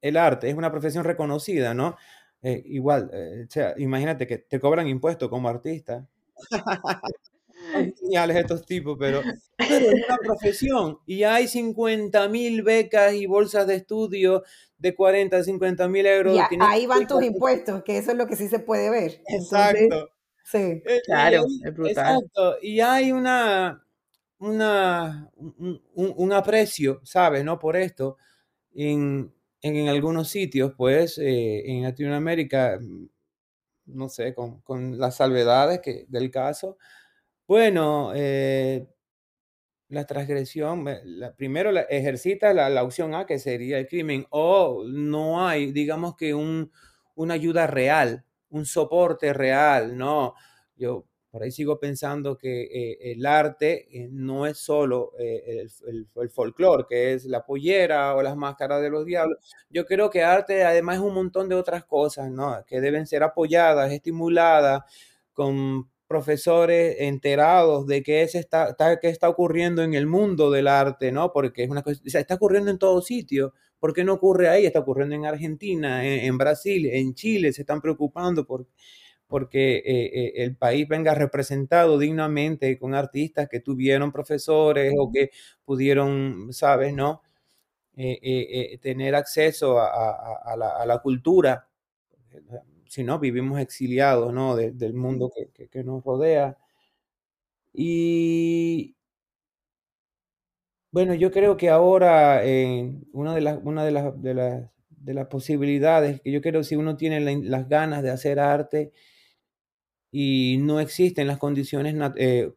El arte es una profesión reconocida, ¿no? Eh, igual, eh, imagínate que te cobran impuestos como artista. <laughs> Son geniales estos tipos, pero, <laughs> pero es una profesión y hay 50 mil becas y bolsas de estudio de 40, 50 mil euros. Y ahí van tus impuestos, que eso es lo que sí se puede ver. Exacto. sí. Eh, claro, es brutal. Exacto. Y hay una, una, un, un, aprecio, ¿sabes? ¿No? Por esto, en, en, algunos sitios, pues, eh, en Latinoamérica, no sé, con, con las salvedades que, del caso, bueno, eh, la transgresión, la, primero la, ejercita la, la, opción A, que sería el crimen, o no hay, digamos que un, una ayuda real, un soporte real, ¿no? Yo por ahí sigo pensando que eh, el arte eh, no es solo el, el, el folclore, que es la pollera o las máscaras de los diablos. Yo creo que arte además es un montón de otras cosas, ¿no? Que deben ser apoyadas, estimuladas con profesores enterados de qué, es está, qué está ocurriendo en el mundo del arte, ¿no? Porque es una cosa, o sea, está ocurriendo en todo sitio. ¿Por qué no ocurre ahí? Está ocurriendo en Argentina, en, Brasil, en Chile, se están preocupando por, porque eh, eh, el país venga representado dignamente con artistas que tuvieron profesores o que pudieron, ¿sabes, no? Eh, tener acceso a, a, a, la, a la cultura si no, vivimos exiliados, ¿no? del mundo que, nos rodea. Y bueno, yo creo que ahora una, de las, una de, las, de, las, de las posibilidades, que yo creo si uno tiene las ganas de hacer arte y no existen las condiciones eh,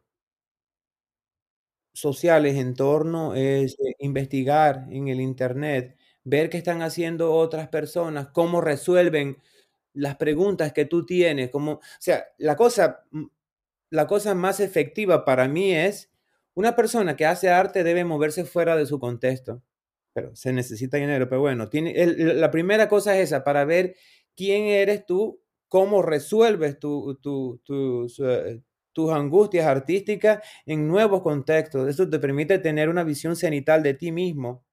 sociales en torno, es eh, investigar en el Internet, ver qué están haciendo otras personas, cómo resuelven las preguntas que tú tienes, como, o sea, la cosa, mm, la cosa más efectiva para mí es una persona que hace arte debe moverse fuera de su contexto, pero se necesita dinero, pero bueno, tiene, la primera cosa es esa, para ver quién eres tú, cómo resuelves tu, tus, eh, tus angustias artísticas en nuevos contextos. Eso te permite tener una visión cenital de ti mismo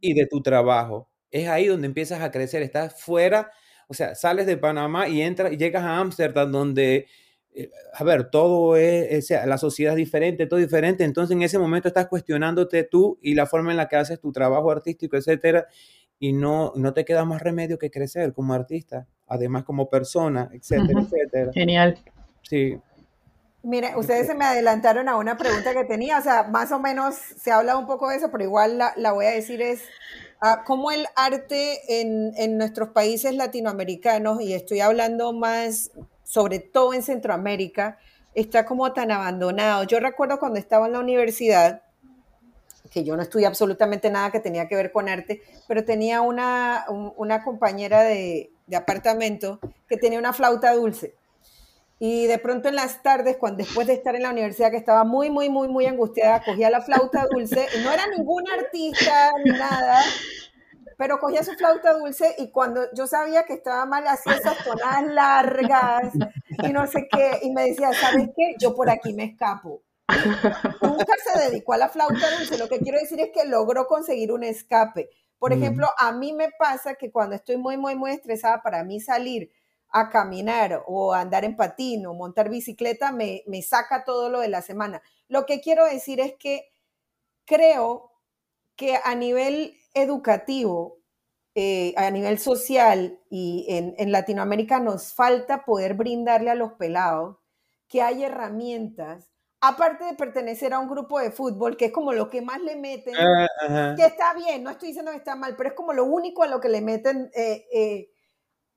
y de tu trabajo. Es ahí donde empiezas a crecer, estás fuera o sea, sales de Panamá y entras y llegas a Ámsterdam donde, eh, a ver, todo es, la sociedad es diferente, todo diferente. Entonces en ese momento estás cuestionándote tú y la forma en la que haces tu trabajo artístico, etcétera. Y no, no te queda más remedio que crecer como artista, además como persona, etcétera, etcétera. Genial. Sí. Mire, ustedes se me adelantaron a una pregunta que tenía, o sea, más o menos se habla un poco de eso, pero igual la, la voy a decir es, Ah, cómo el arte en, en, nuestros países latinoamericanos, y estoy hablando más sobre todo en Centroamérica, está como tan abandonado. Yo recuerdo cuando estaba en la universidad, que yo no estudié absolutamente nada que tenía que ver con arte, pero tenía una, una compañera de, de apartamento que tenía una flauta dulce. Y de pronto en las tardes, cuando después de estar en la universidad, que estaba muy, muy, muy, muy angustiada, cogía la flauta dulce, y no era ningún artista ni nada, pero cogía su flauta dulce y cuando yo sabía que estaba mal, hacía esas tonadas largas y no sé qué, y me decía, ¿sabes qué? Yo por aquí me escapo. Nunca se dedicó a la flauta dulce, lo que quiero decir es que logró conseguir un escape. Por ejemplo, a mí me pasa que cuando estoy muy, muy, muy estresada, para mí salir a caminar o andar en patín o montar bicicleta me, me saca todo lo de la semana. Lo que quiero decir es que creo que a nivel educativo, eh, a nivel social y en, en, Latinoamérica nos falta poder brindarle a los pelados que hay herramientas, aparte de pertenecer a un grupo de fútbol, que es como lo que más le meten, ah, que está bien, no estoy diciendo que está mal, pero es como lo único a lo que le meten eh, eh,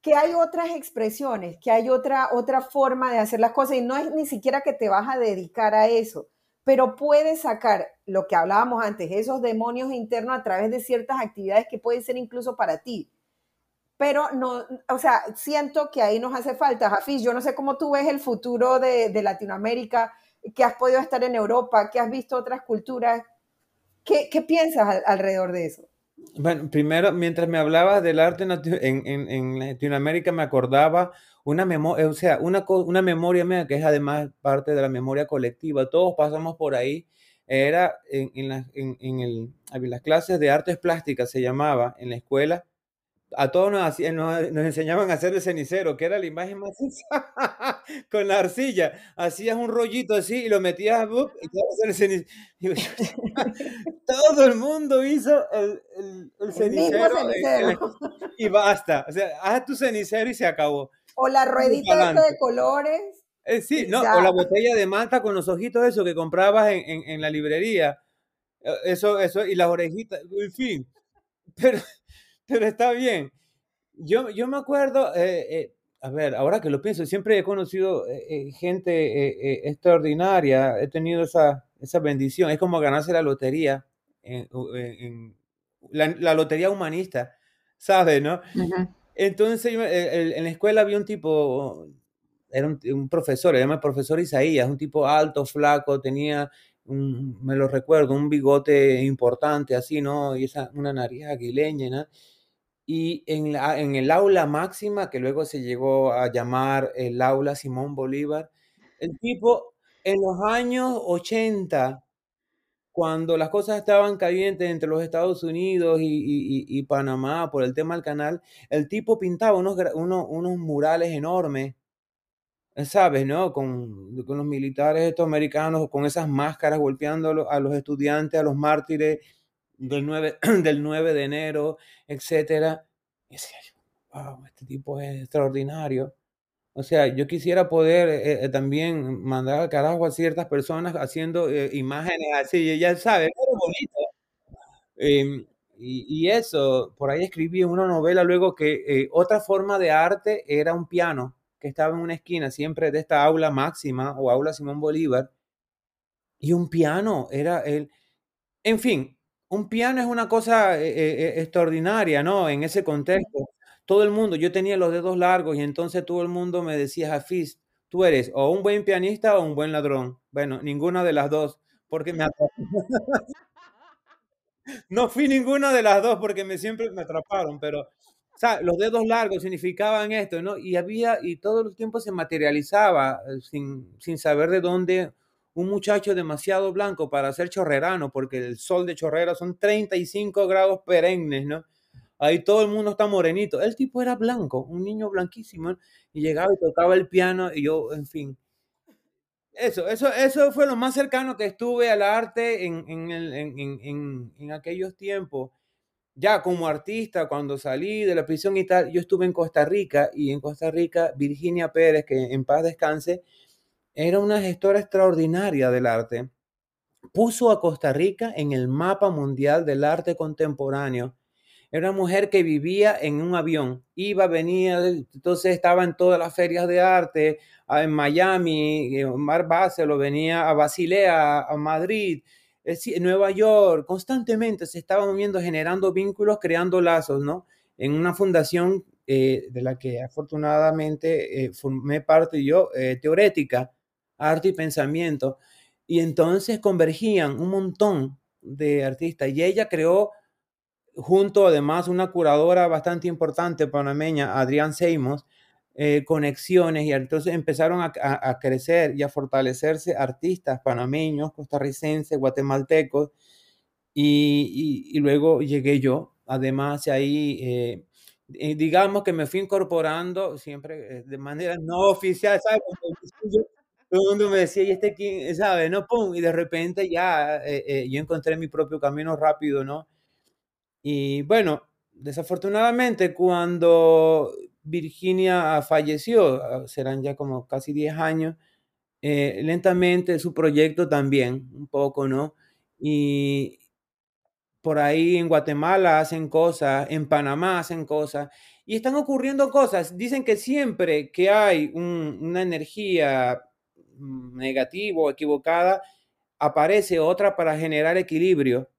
que hay otras expresiones, que hay otra, otra forma de hacer las cosas y no es ni siquiera que te vas a dedicar a eso, pero puedes sacar lo que hablábamos antes, esos demonios internos a través de ciertas actividades que pueden ser incluso para ti. Pero no, o sea, siento que ahí nos hace falta, Jafiz, yo no sé cómo tú ves el futuro de, Latinoamérica, que has podido estar en Europa, que has visto otras culturas. ¿Qué, piensas alrededor de eso? Bueno, primero, mientras me hablabas del arte en, en, Latinoamérica, me acordaba una memoria, o sea, una, una memoria mía que es además parte de la memoria colectiva. Todos pasamos por ahí. Era en, en, en el, las clases de artes plásticas, se llamaba, en la escuela. A todos nos, nos, enseñaban a hacer el cenicero, que era la imagen más con la arcilla. Hacías un rollito así y lo metías y el cenicero. <laughs> Todo el mundo hizo el, el, cenicero, y basta. O sea, haz tu cenicero y se acabó. O la ruedita de colores. Eh, sí, no, o la botella de manta con los ojitos, eso que comprabas en, en, la librería. Eh, eso, eso, y las orejitas, en fin. Pero, pero está bien. Yo, yo me acuerdo, eh, a ver, ahora que lo pienso, siempre he conocido gente extraordinaria, he tenido esa, esa bendición. Es como ganarse la lotería, en, la, lotería humanista, ¿sabes? ¿No? Entonces, en la escuela había un tipo, era un, profesor, se llama el profesor Isaías, un tipo alto, flaco, tenía, me lo recuerdo, un bigote importante, así, ¿no? Y esa, una nariz aguileña, ¿no? Y en, la, en el aula máxima, que luego se llegó a llamar el aula Simón Bolívar, el tipo en los años 80 cuando las cosas estaban calientes entre los Estados Unidos y, Panamá por el tema del canal, el tipo pintaba unos, unos, murales enormes, ¿sabes? ¿no? Con, los militares estos americanos, con esas máscaras golpeando a los estudiantes, a los mártires del 9, <clears throat> del 9 de enero, etc. Y decía wow, este tipo es extraordinario. O sea, yo quisiera poder eh, eh, también mandar al carajo a ciertas personas haciendo eh, imágenes así, ya sabes, bonito. Em, y, eso, por ahí escribí una novela luego que otra forma de arte era un piano que estaba en una esquina siempre de esta aula máxima o aula Simón Bolívar. Y un piano era el... En fin, un piano es una cosa extraordinaria, ¿no? En ese contexto todo el mundo, yo tenía los dedos largos y entonces todo el mundo me decía, Hafiz, tú eres o un buen pianista o un buen ladrón. Bueno, ninguna de las dos, porque me <laughs> No fui ninguna de las dos porque me siempre me atraparon, pero o sea, los dedos largos significaban esto, ¿no? Y había, y todo el tiempo se materializaba eh, sin, sin saber de dónde un muchacho demasiado blanco para ser chorrerano, porque el sol de chorrera son 35 grados perennes, ¿no? Ahí todo el mundo está morenito. El tipo era blanco, un niño blanquísimo, y llegaba y tocaba el piano y yo, en fin. Eso, eso, eso fue lo más cercano que estuve al arte en, en, en, en aquellos tiempos. Ya como artista, cuando salí de la prisión y tal, yo estuve en Costa Rica y en Costa Rica Virginia Pérez, que en paz descanse, era una gestora extraordinaria del arte. Puso a Costa Rica en el mapa mundial del arte contemporáneo era una mujer que vivía en un avión, iba, venía, entonces estaba en todas las ferias de arte, en Miami, en Mar lo venía a Basilea, a Madrid, en Nueva York, constantemente se estaba moviendo, generando vínculos, creando lazos, ¿no? En una fundación eh, de la que afortunadamente eh, formé parte yo, eh, teorética, arte y pensamiento, y entonces convergían un montón de artistas y ella creó junto además una curadora bastante importante panameña, Adrián Seimos, eh, conexiones y entonces empezaron a, crecer y a fortalecerse artistas panameños, costarricenses, guatemaltecos y, luego llegué yo. Además ahí, eh, digamos que me fui incorporando siempre eh, de manera no oficial, ¿sabes? Todo el mundo me decía, ¿y este quién? ¿Sabe? ¿No? Pum, y de repente ya yo encontré mi propio camino rápido, ¿no? Y bueno, desafortunadamente cuando Virginia falleció, ah, serán ya como casi 10 años, eh, lentamente su proyecto también, un poco, ¿no? Y por ahí en Guatemala hacen cosas, en Panamá hacen cosas, y están ocurriendo cosas. Dicen que siempre que hay una energía mm, negativa o equivocada, aparece otra para generar equilibrio,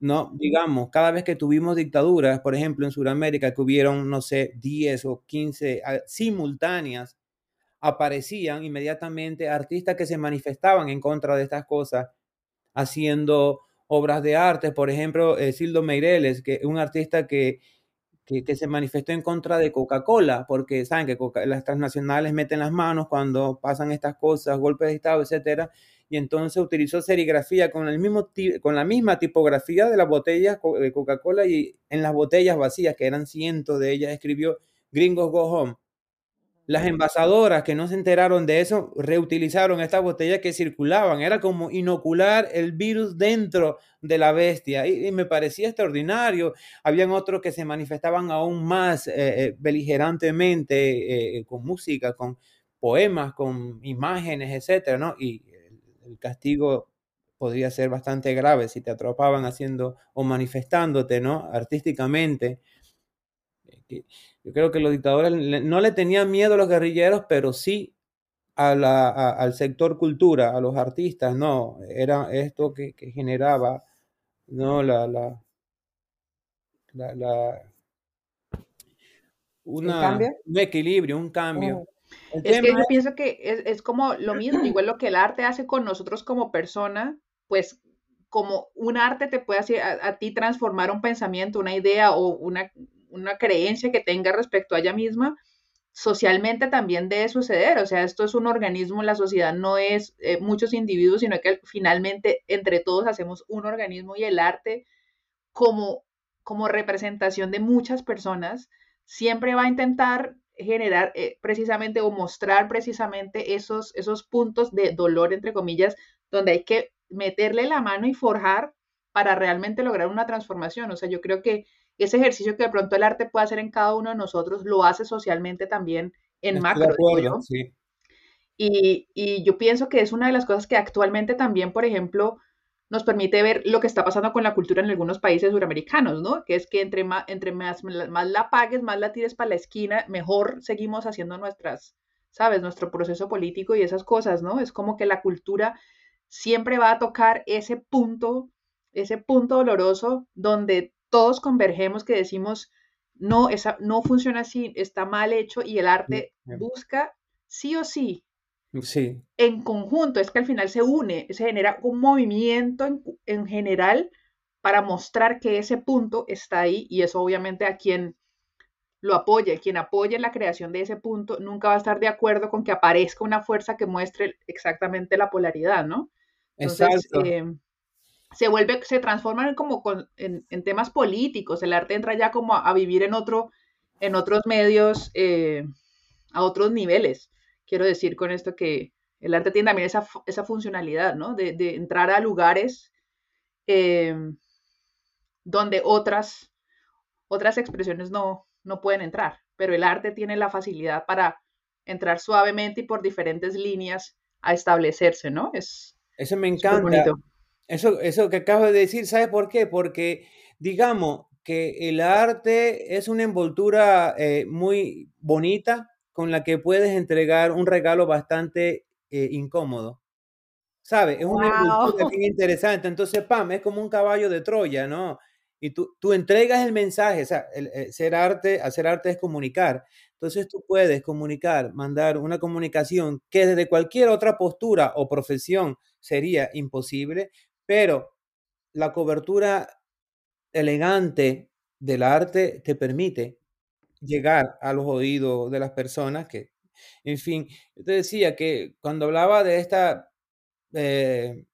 ¿no? Digamos, cada vez que tuvimos dictaduras, por ejemplo, en Sudamérica, que hubieron, no sé, 10 o 15 ah, simultáneas, aparecían inmediatamente artistas que se manifestaban en contra de estas cosas, haciendo obras de arte, por ejemplo, eh, Sildo Meireles, que es un artista que, que, se manifestó en contra de Coca-Cola, porque saben que las transnacionales meten las manos cuando pasan estas cosas, golpes de Estado, etcétera, y entonces utilizó serigrafía con, el mismo, con la misma tipografía de las botellas de Coca-Cola y en las botellas vacías, que eran cientos de ellas, escribió Gringos Go Home. Las envasadoras que no se enteraron de eso reutilizaron estas botellas que circulaban. Era como inocular el virus dentro de la bestia y, me parecía extraordinario. Habían otros que se manifestaban aún más eh, eh, beligerantemente eh, con música, con poemas, con imágenes, etcétera, ¿no? Y el castigo podría ser bastante grave si te atrapaban haciendo o manifestándote, ¿no? Artísticamente. Yo creo que los dictadores no le tenían miedo a los guerrilleros, pero sí a la, al sector cultura, a los artistas, no, era esto que, generaba, ¿no? La, la, la, una, un equilibrio, un cambio. Es que yo pienso que es, es, como lo mismo, igual lo que el arte hace con nosotros como persona, pues como un arte te puede hacer a ti transformar un pensamiento, una idea o una, una creencia que tenga respecto a ella misma, socialmente también debe suceder. O sea, esto es un organismo, la sociedad no es eh, muchos individuos, sino que finalmente entre todos hacemos un organismo y el arte como, como representación de muchas personas siempre va a intentar generar eh, precisamente o mostrar precisamente esos, esos puntos de dolor, entre comillas, donde hay que meterle la mano y forjar para realmente lograr una transformación. O sea, yo creo que ese ejercicio que de pronto el arte puede hacer en cada uno de nosotros, lo hace socialmente también en macro. y, y, yo pienso que es una de las cosas que actualmente también, por ejemplo, nos permite ver lo que está pasando con la cultura en algunos países suramericanos, ¿no? Que es que entre más, entre más, más la pagues, más la tires para la esquina, mejor seguimos haciendo nuestras, ¿sabes? Nuestro proceso político y esas cosas, ¿no? Es como que la cultura siempre va a tocar ese punto, ese punto doloroso donde todos convergemos que decimos, no, esa, no funciona así, está mal hecho y el arte busca sí o sí. Sí. En conjunto, es que al final se une, se genera un movimiento en, general para mostrar que ese punto está ahí y eso obviamente a quien lo apoye, quien apoye la creación de ese punto, nunca va a estar de acuerdo con que aparezca una fuerza que muestre exactamente la polaridad, ¿no? Exacto. Eh, se vuelve, se transforman como en, temas políticos, el arte entra ya como a, vivir en, otro, en otros medios, eh, a otros niveles. Quiero decir con esto que el arte tiene también esa, esa funcionalidad, ¿no? De, entrar a lugares eh, donde otras, otras expresiones no, no pueden entrar, pero el arte tiene la facilidad para entrar suavemente y por diferentes líneas a establecerse, ¿no? Es, Eso me encanta. Eso, eso que acabo de decir, ¿sabes por qué? Porque digamos que el arte es una envoltura eh, muy bonita con la que puedes entregar un regalo bastante eh, incómodo. ¿Sabes? Es una envoltura bien interesante. Entonces, pam, es como un caballo de Troya, ¿no? Y tú, tú entregas el mensaje, o sea, el, ser arte, hacer arte es comunicar. Entonces tú puedes comunicar, mandar una comunicación que desde cualquier otra postura o profesión sería imposible, pero la cobertura elegante del arte te permite llegar a los oídos de las personas que, en fin, yo te decía que cuando hablaba de esta eh,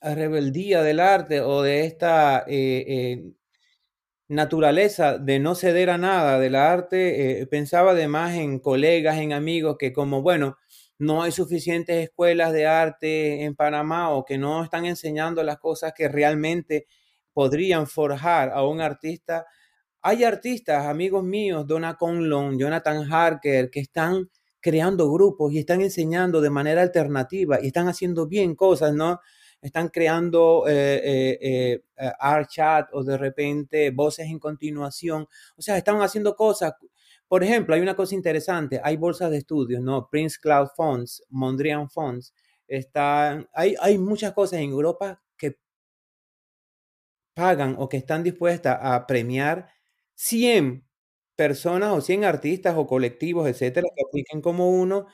rebeldía del arte o de esta eh, eh, naturaleza de no ceder a nada del arte, pensaba además en colegas, en amigos que como, bueno, no hay suficientes escuelas de arte en Panamá o que no están enseñando las cosas que realmente podrían forjar a un artista. Hay artistas, amigos míos, Donna Conlon, Jonathan Harker, que están creando grupos y están enseñando de manera alternativa y están haciendo bien cosas, ¿no? Están creando eh, eh, eh, art chat o de repente voces en continuación. O sea, están haciendo cosas por ejemplo, hay una cosa interesante, hay bolsas de estudios, ¿no? Prince Cloud Funds, Mondrian Funds, Está, hay, hay muchas cosas en Europa que pagan o que están dispuestas a premiar 100 personas o 100 artistas o colectivos, etcétera, que apliquen como uno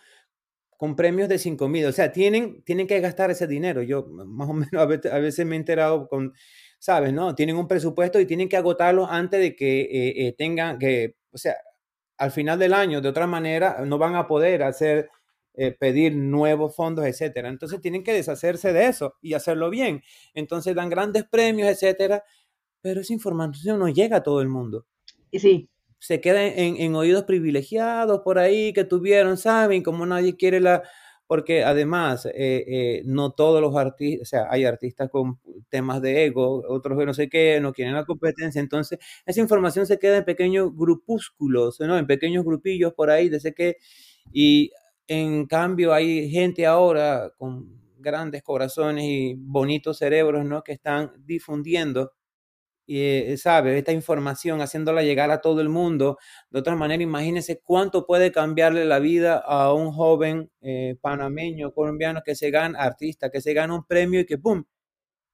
con premios de 5 mil. O sea, tienen, tienen que gastar ese dinero. Yo más o <laughs> menos a veces, me he enterado con, ¿sabes? No, tienen un presupuesto y tienen que agotarlo antes de que eh, eh, tengan que, o sea, al final del año, de otra manera, no van a poder hacer, eh, pedir nuevos fondos, etcétera. Entonces tienen que deshacerse de eso y hacerlo bien. Entonces dan grandes premios, etcétera, pero esa información no llega a todo el mundo. Y sí. Se queda en, en oídos privilegiados por ahí que tuvieron, saben, como nadie quiere la, porque además eh, eh, no todos los artistas, o sea, hay artistas con temas de ego, otros que no sé qué, no quieren la competencia, entonces esa información se queda en pequeños grupúsculos, ¿no? En pequeños grupillos por ahí, de qué, y en cambio hay gente ahora con grandes corazones y bonitos cerebros, ¿no? Que están difundiendo eh, sabe, esta información, haciéndola llegar a todo el mundo. De otra manera, imagínense cuánto puede cambiarle la vida a un joven eh, panameño, colombiano que se gana, artista, que se gana un premio y que, ¡pum!,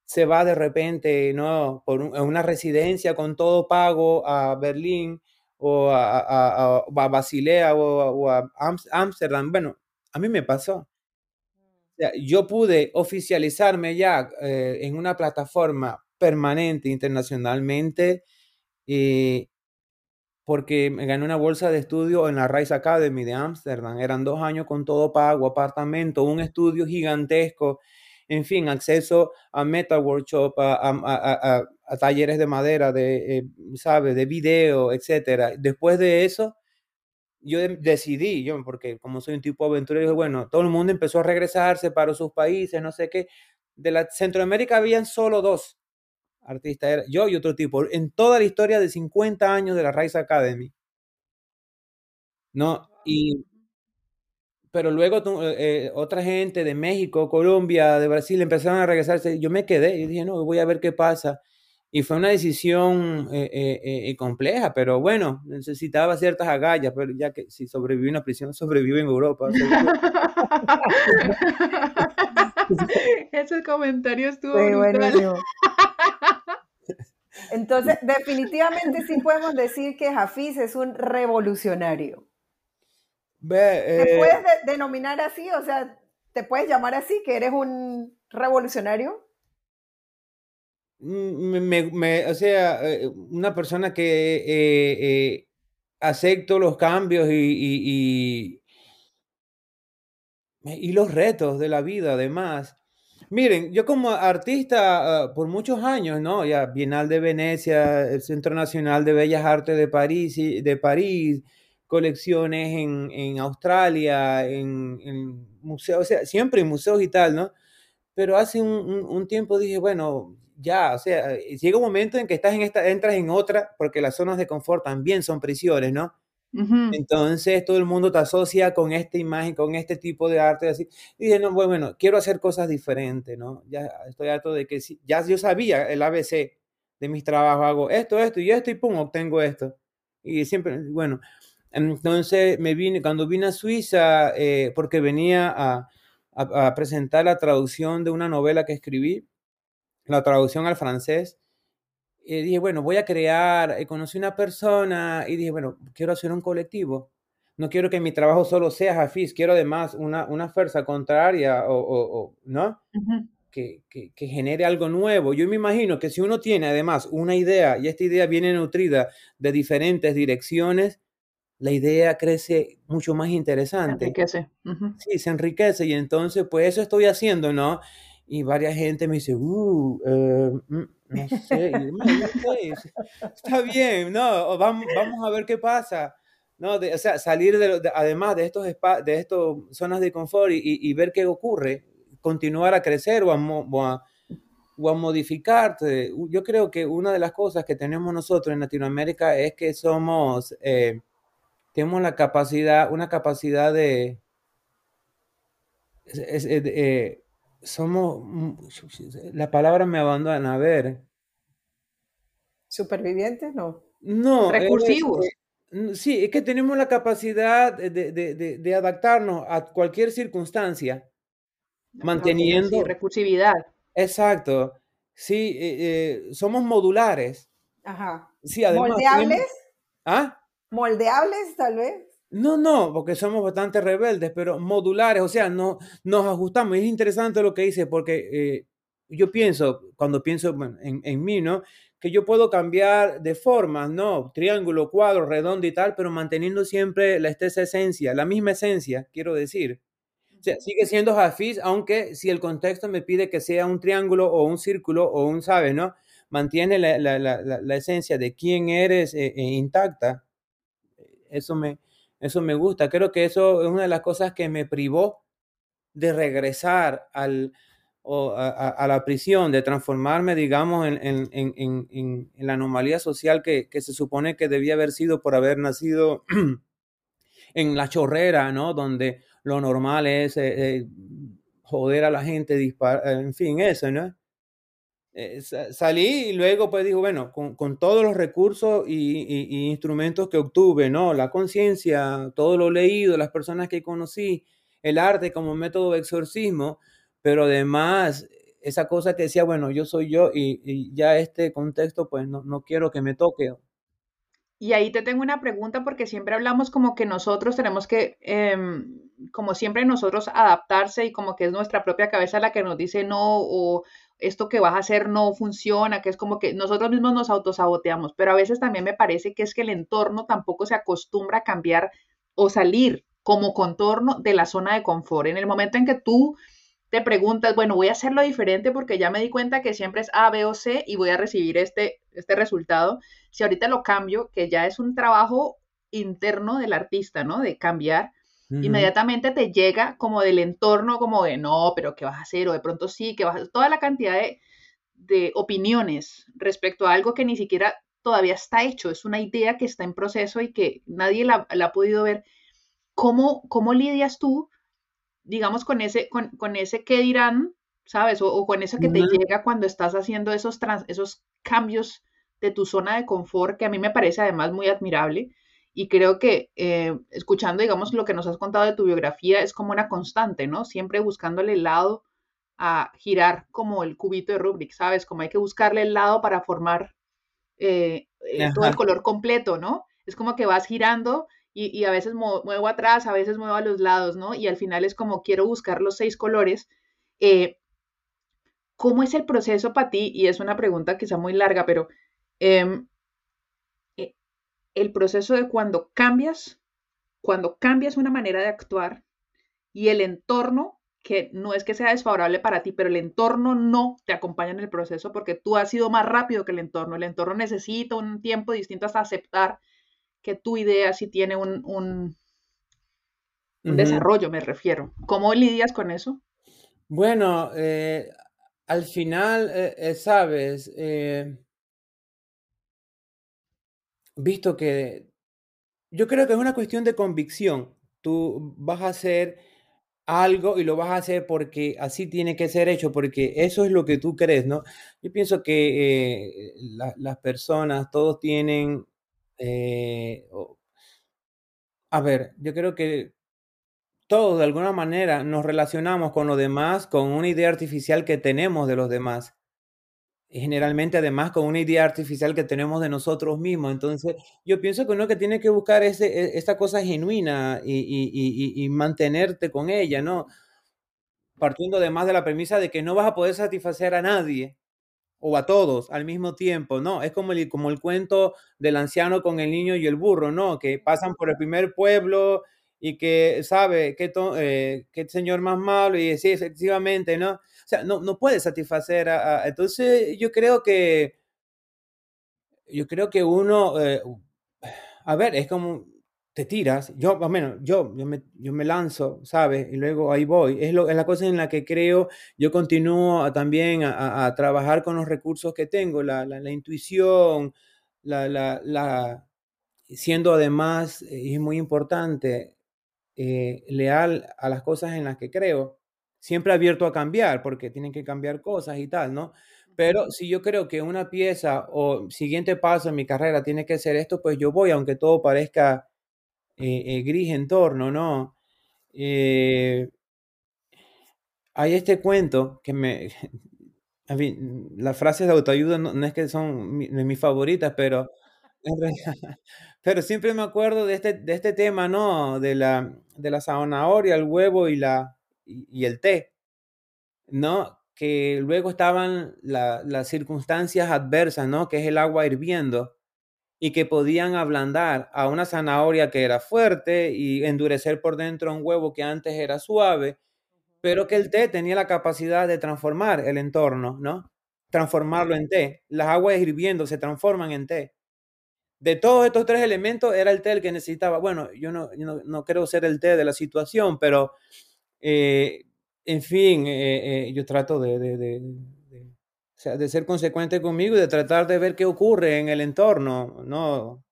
se va de repente, ¿no? Por una residencia con todo pago a Berlín o a, Basilea o, a Ámsterdam. Bueno, a mí me pasó. yo pude oficializarme ya eh, en una plataforma permanente internacionalmente eh, porque me gané una bolsa de estudio en la Rice Academy de Ámsterdam. Eran dos años con todo pago, apartamento, un estudio gigantesco, en fin, acceso a Metal Workshop, a, talleres de madera, de, eh, ¿sabe? De video, etcétera. Después de eso, yo decidí, yo, porque como soy un tipo aventurero, bueno, todo el mundo empezó a regresarse para sus países, no sé qué. De la Centroamérica habían solo dos artista era yo y otro tipo, en toda la historia de 50 años de la Rise Academy. ¿No? Y, pero luego eh, otra gente de México, Colombia, de Brasil empezaron a regresarse. Yo me quedé y dije, no, voy a ver qué pasa. Y fue una decisión eh, eh, compleja, pero bueno, necesitaba ciertas agallas, pero ya que si sobreviví en una prisión, sobrevivo en Europa. <laughs> Ese comentario estuvo brutal. Entonces, definitivamente sí podemos decir que Hafiz es un revolucionario. ¿Te eh, puedes denominar así? O sea, ¿te puedes llamar así, que eres un revolucionario? Mm, o sea, eh, una persona que eh, acepto los cambios y, y, los retos de la vida, además. Miren, yo como artista ah, por muchos años, ¿no? Ya Bienal de Venecia, el Centro Nacional de Bellas Artes de París, de París colecciones en, en Australia, en, en, museos, o sea, siempre en museos y tal, ¿no? Pero hace un, un, tiempo dije, bueno, ya, o sea, eh, llega un momento en que estás en esta, entras en otra, porque las zonas de confort también son prisiones, ¿no? Entonces todo el mundo te asocia con esta imagen, con este tipo de arte, así. Y dije, no, bueno, quiero hacer cosas diferentes, ¿no? Ya estoy harto de que ya yo sabía el ABC de mis trabajos, hago esto, esto y esto y pum, obtengo esto. Y siempre, bueno, entonces me vine, cuando vine a Suiza, eh, porque venía a, a, a presentar la traducción de una novela que escribí, la traducción al francés, y dije, bueno, voy a crear, eh, conocí una persona y dije, bueno, quiero hacer un colectivo. No quiero que mi trabajo solo sea Hafiz, quiero además una, una fuerza contraria o, o, ¿no? que, que, que, genere algo nuevo. Yo me imagino que si uno tiene además una idea y esta idea viene nutrida de diferentes direcciones, la idea crece mucho más interesante. Se enriquece. Sí, se enriquece y entonces pues eso estoy haciendo, ¿no? Y varias gente me dice, uh, eh, mm, no sé, está bien, no, vamos, vamos a ver qué pasa. No, o sea, salir de, además de estos de estos zonas de confort y, y, ver qué ocurre, continuar a crecer o a, o a, o a modificarte. Yo creo que una de las cosas que tenemos nosotros en Latinoamérica es que somos, eh, tenemos la capacidad, una capacidad de, eh, somos, la palabra me abandona, a ver. ¿Supervivientes? No. No. Recursivos. sí, es que tenemos la capacidad de, de, de, adaptarnos a cualquier circunstancia. manteniendo... recursividad. Exacto. Sí, eh, eh, somos modulares. Ajá. Sí, además, ¿Moldeables? ¿Ah? ¿Moldeables, tal vez? No, no, porque somos bastante rebeldes, pero modulares, o sea, no, nos ajustamos. Y es interesante lo que dice, porque eh, yo pienso, cuando pienso en, en, mí, ¿no? Que yo puedo cambiar de formas, ¿no? Triángulo, cuadro, redondo y tal, pero manteniendo siempre la esa esencia, la misma esencia, quiero decir. O sea, sigue siendo Hafiz, aunque si el contexto me pide que sea un triángulo o un círculo o un, ¿sabes, no? Mantiene la, la, la, la esencia de quién eres eh, eh, intacta. Eso me, eso me gusta. Creo que eso es una de las cosas que me privó de regresar al, a, la prisión, de transformarme, digamos, en, en, en, en la anomalía social que, que, se supone que debía haber sido por haber nacido <clears throat> en la chorrera, ¿no? Donde lo normal es eh, eh, joder a la gente, disparar, en fin, eso, ¿no? Eh, salí y luego pues dijo, bueno, con, con todos los recursos y, y, instrumentos que obtuve, ¿no? La conciencia, todo lo leído, las personas que conocí, el arte como método de exorcismo, pero además esa cosa que decía, bueno, yo soy yo y, ya este contexto pues no, no quiero que me toque. Y ahí te tengo una pregunta porque siempre hablamos como que nosotros tenemos que, eh, como siempre nosotros adaptarse y como que es nuestra propia cabeza la que nos dice no o esto que vas a hacer no funciona, que es como que nosotros mismos nos autosaboteamos, pero a veces también me parece que es que el entorno tampoco se acostumbra a cambiar o salir como contorno de la zona de confort. En el momento en que tú te preguntas, bueno, voy a hacerlo diferente porque ya me di cuenta que siempre es A, B o C y voy a recibir este, este resultado. Si ahorita lo cambio, que ya es un trabajo interno del artista, ¿no? De cambiar, inmediatamente te llega como del entorno, como de no, pero ¿qué vas a hacer? O de pronto sí, que vas a. Toda la cantidad de, de opiniones respecto a algo que ni siquiera todavía está hecho, es una idea que está en proceso y que nadie la, ha podido ver. ¿Cómo, ¿Cómo lidias tú, digamos, con ese, con, con ese qué dirán, sabes? O, con eso que te llega cuando estás haciendo esos, trans, esos cambios de tu zona de confort, que a mí me parece además muy admirable. Y creo que eh, escuchando, digamos, lo que nos has contado de tu biografía es como una constante, ¿no? Siempre buscándole el lado a girar como el cubito de Rubik, ¿sabes? Como hay que buscarle el lado para formar eh, eh, todo el color completo, ¿no? Es como que vas girando y, a veces muevo atrás, a veces muevo a los lados, ¿no? Y al final es como quiero buscar los seis colores. ¿Cómo es el proceso para ti? Y es una pregunta quizá muy larga, pero em, el proceso de cuando cambias, cuando cambias una manera de actuar y el entorno, que no es que sea desfavorable para ti, pero el entorno no te acompaña en el proceso porque tú has sido más rápido que el entorno. El entorno necesita un tiempo distinto hasta aceptar que tu idea sí tiene un, un, desarrollo, me refiero. ¿Cómo lidias con eso? Bueno, eh, al final, eh, eh, sabes, visto que yo creo que es una cuestión de convicción. Tú vas a hacer algo y lo vas a hacer porque así tiene que ser hecho, porque eso es lo que tú crees, ¿no? Yo pienso que eh, las personas, todos tienen, eh, a ver, yo creo que todos de alguna manera nos relacionamos con los demás con una idea artificial que tenemos de los demás generalmente además con una idea artificial que tenemos de nosotros mismos. Entonces, yo pienso que uno que tiene que buscar ese, e, esta cosa genuina y, y, y, mantenerte con ella, ¿no? Partiendo además de la premisa de que no vas a poder satisfacer a nadie o a todos al mismo tiempo, ¿no? Es como el, como el cuento del anciano con el niño y el burro, ¿no? Que pasan por el primer pueblo y que sabe qué, eh, qué señor más malo y sí, efectivamente, ¿no? O sea, no, no puede satisfacer a, Entonces, yo creo que, yo creo que uno, eh, a ver, es como, te tiras, yo, al menos, yo, yo me, yo me lanzo, ¿sabes? Y luego ahí voy. Es, lo, es la cosa en la que creo, yo continúo también a, a, trabajar con los recursos que tengo, la, la, la intuición, la, la, siendo además, y es muy importante, eh, leal a las cosas en las que creo siempre abierto a cambiar, porque tienen que cambiar cosas y tal, ¿no? Pero si yo creo que una pieza o siguiente paso en mi carrera tiene que ser esto, pues yo voy, aunque todo parezca eh, eh, gris en torno, ¿no? Eh, hay este cuento que me... <laughs> las frases de autoayuda no, es que son de mis favoritas, pero <laughs> pero siempre me acuerdo de este, de este tema, ¿no? De la, de la zanahoria, el huevo y, la, y, el té, ¿no? Que luego estaban las circunstancias adversas, ¿no? Que es el agua hirviendo y que podían ablandar a una zanahoria que era fuerte y endurecer por dentro un huevo que antes era suave, pero que el té tenía la capacidad de transformar el entorno, ¿no? Transformarlo en té. Las aguas hirviendo se transforman en té. De todos estos tres elementos era el té el que necesitaba. Bueno, yo no, no, no creo ser el té de la situación, pero eh, en fin, eh, eh, yo trato de, de, de, de, ser consecuente conmigo y de tratar de ver qué ocurre en el entorno, ¿no?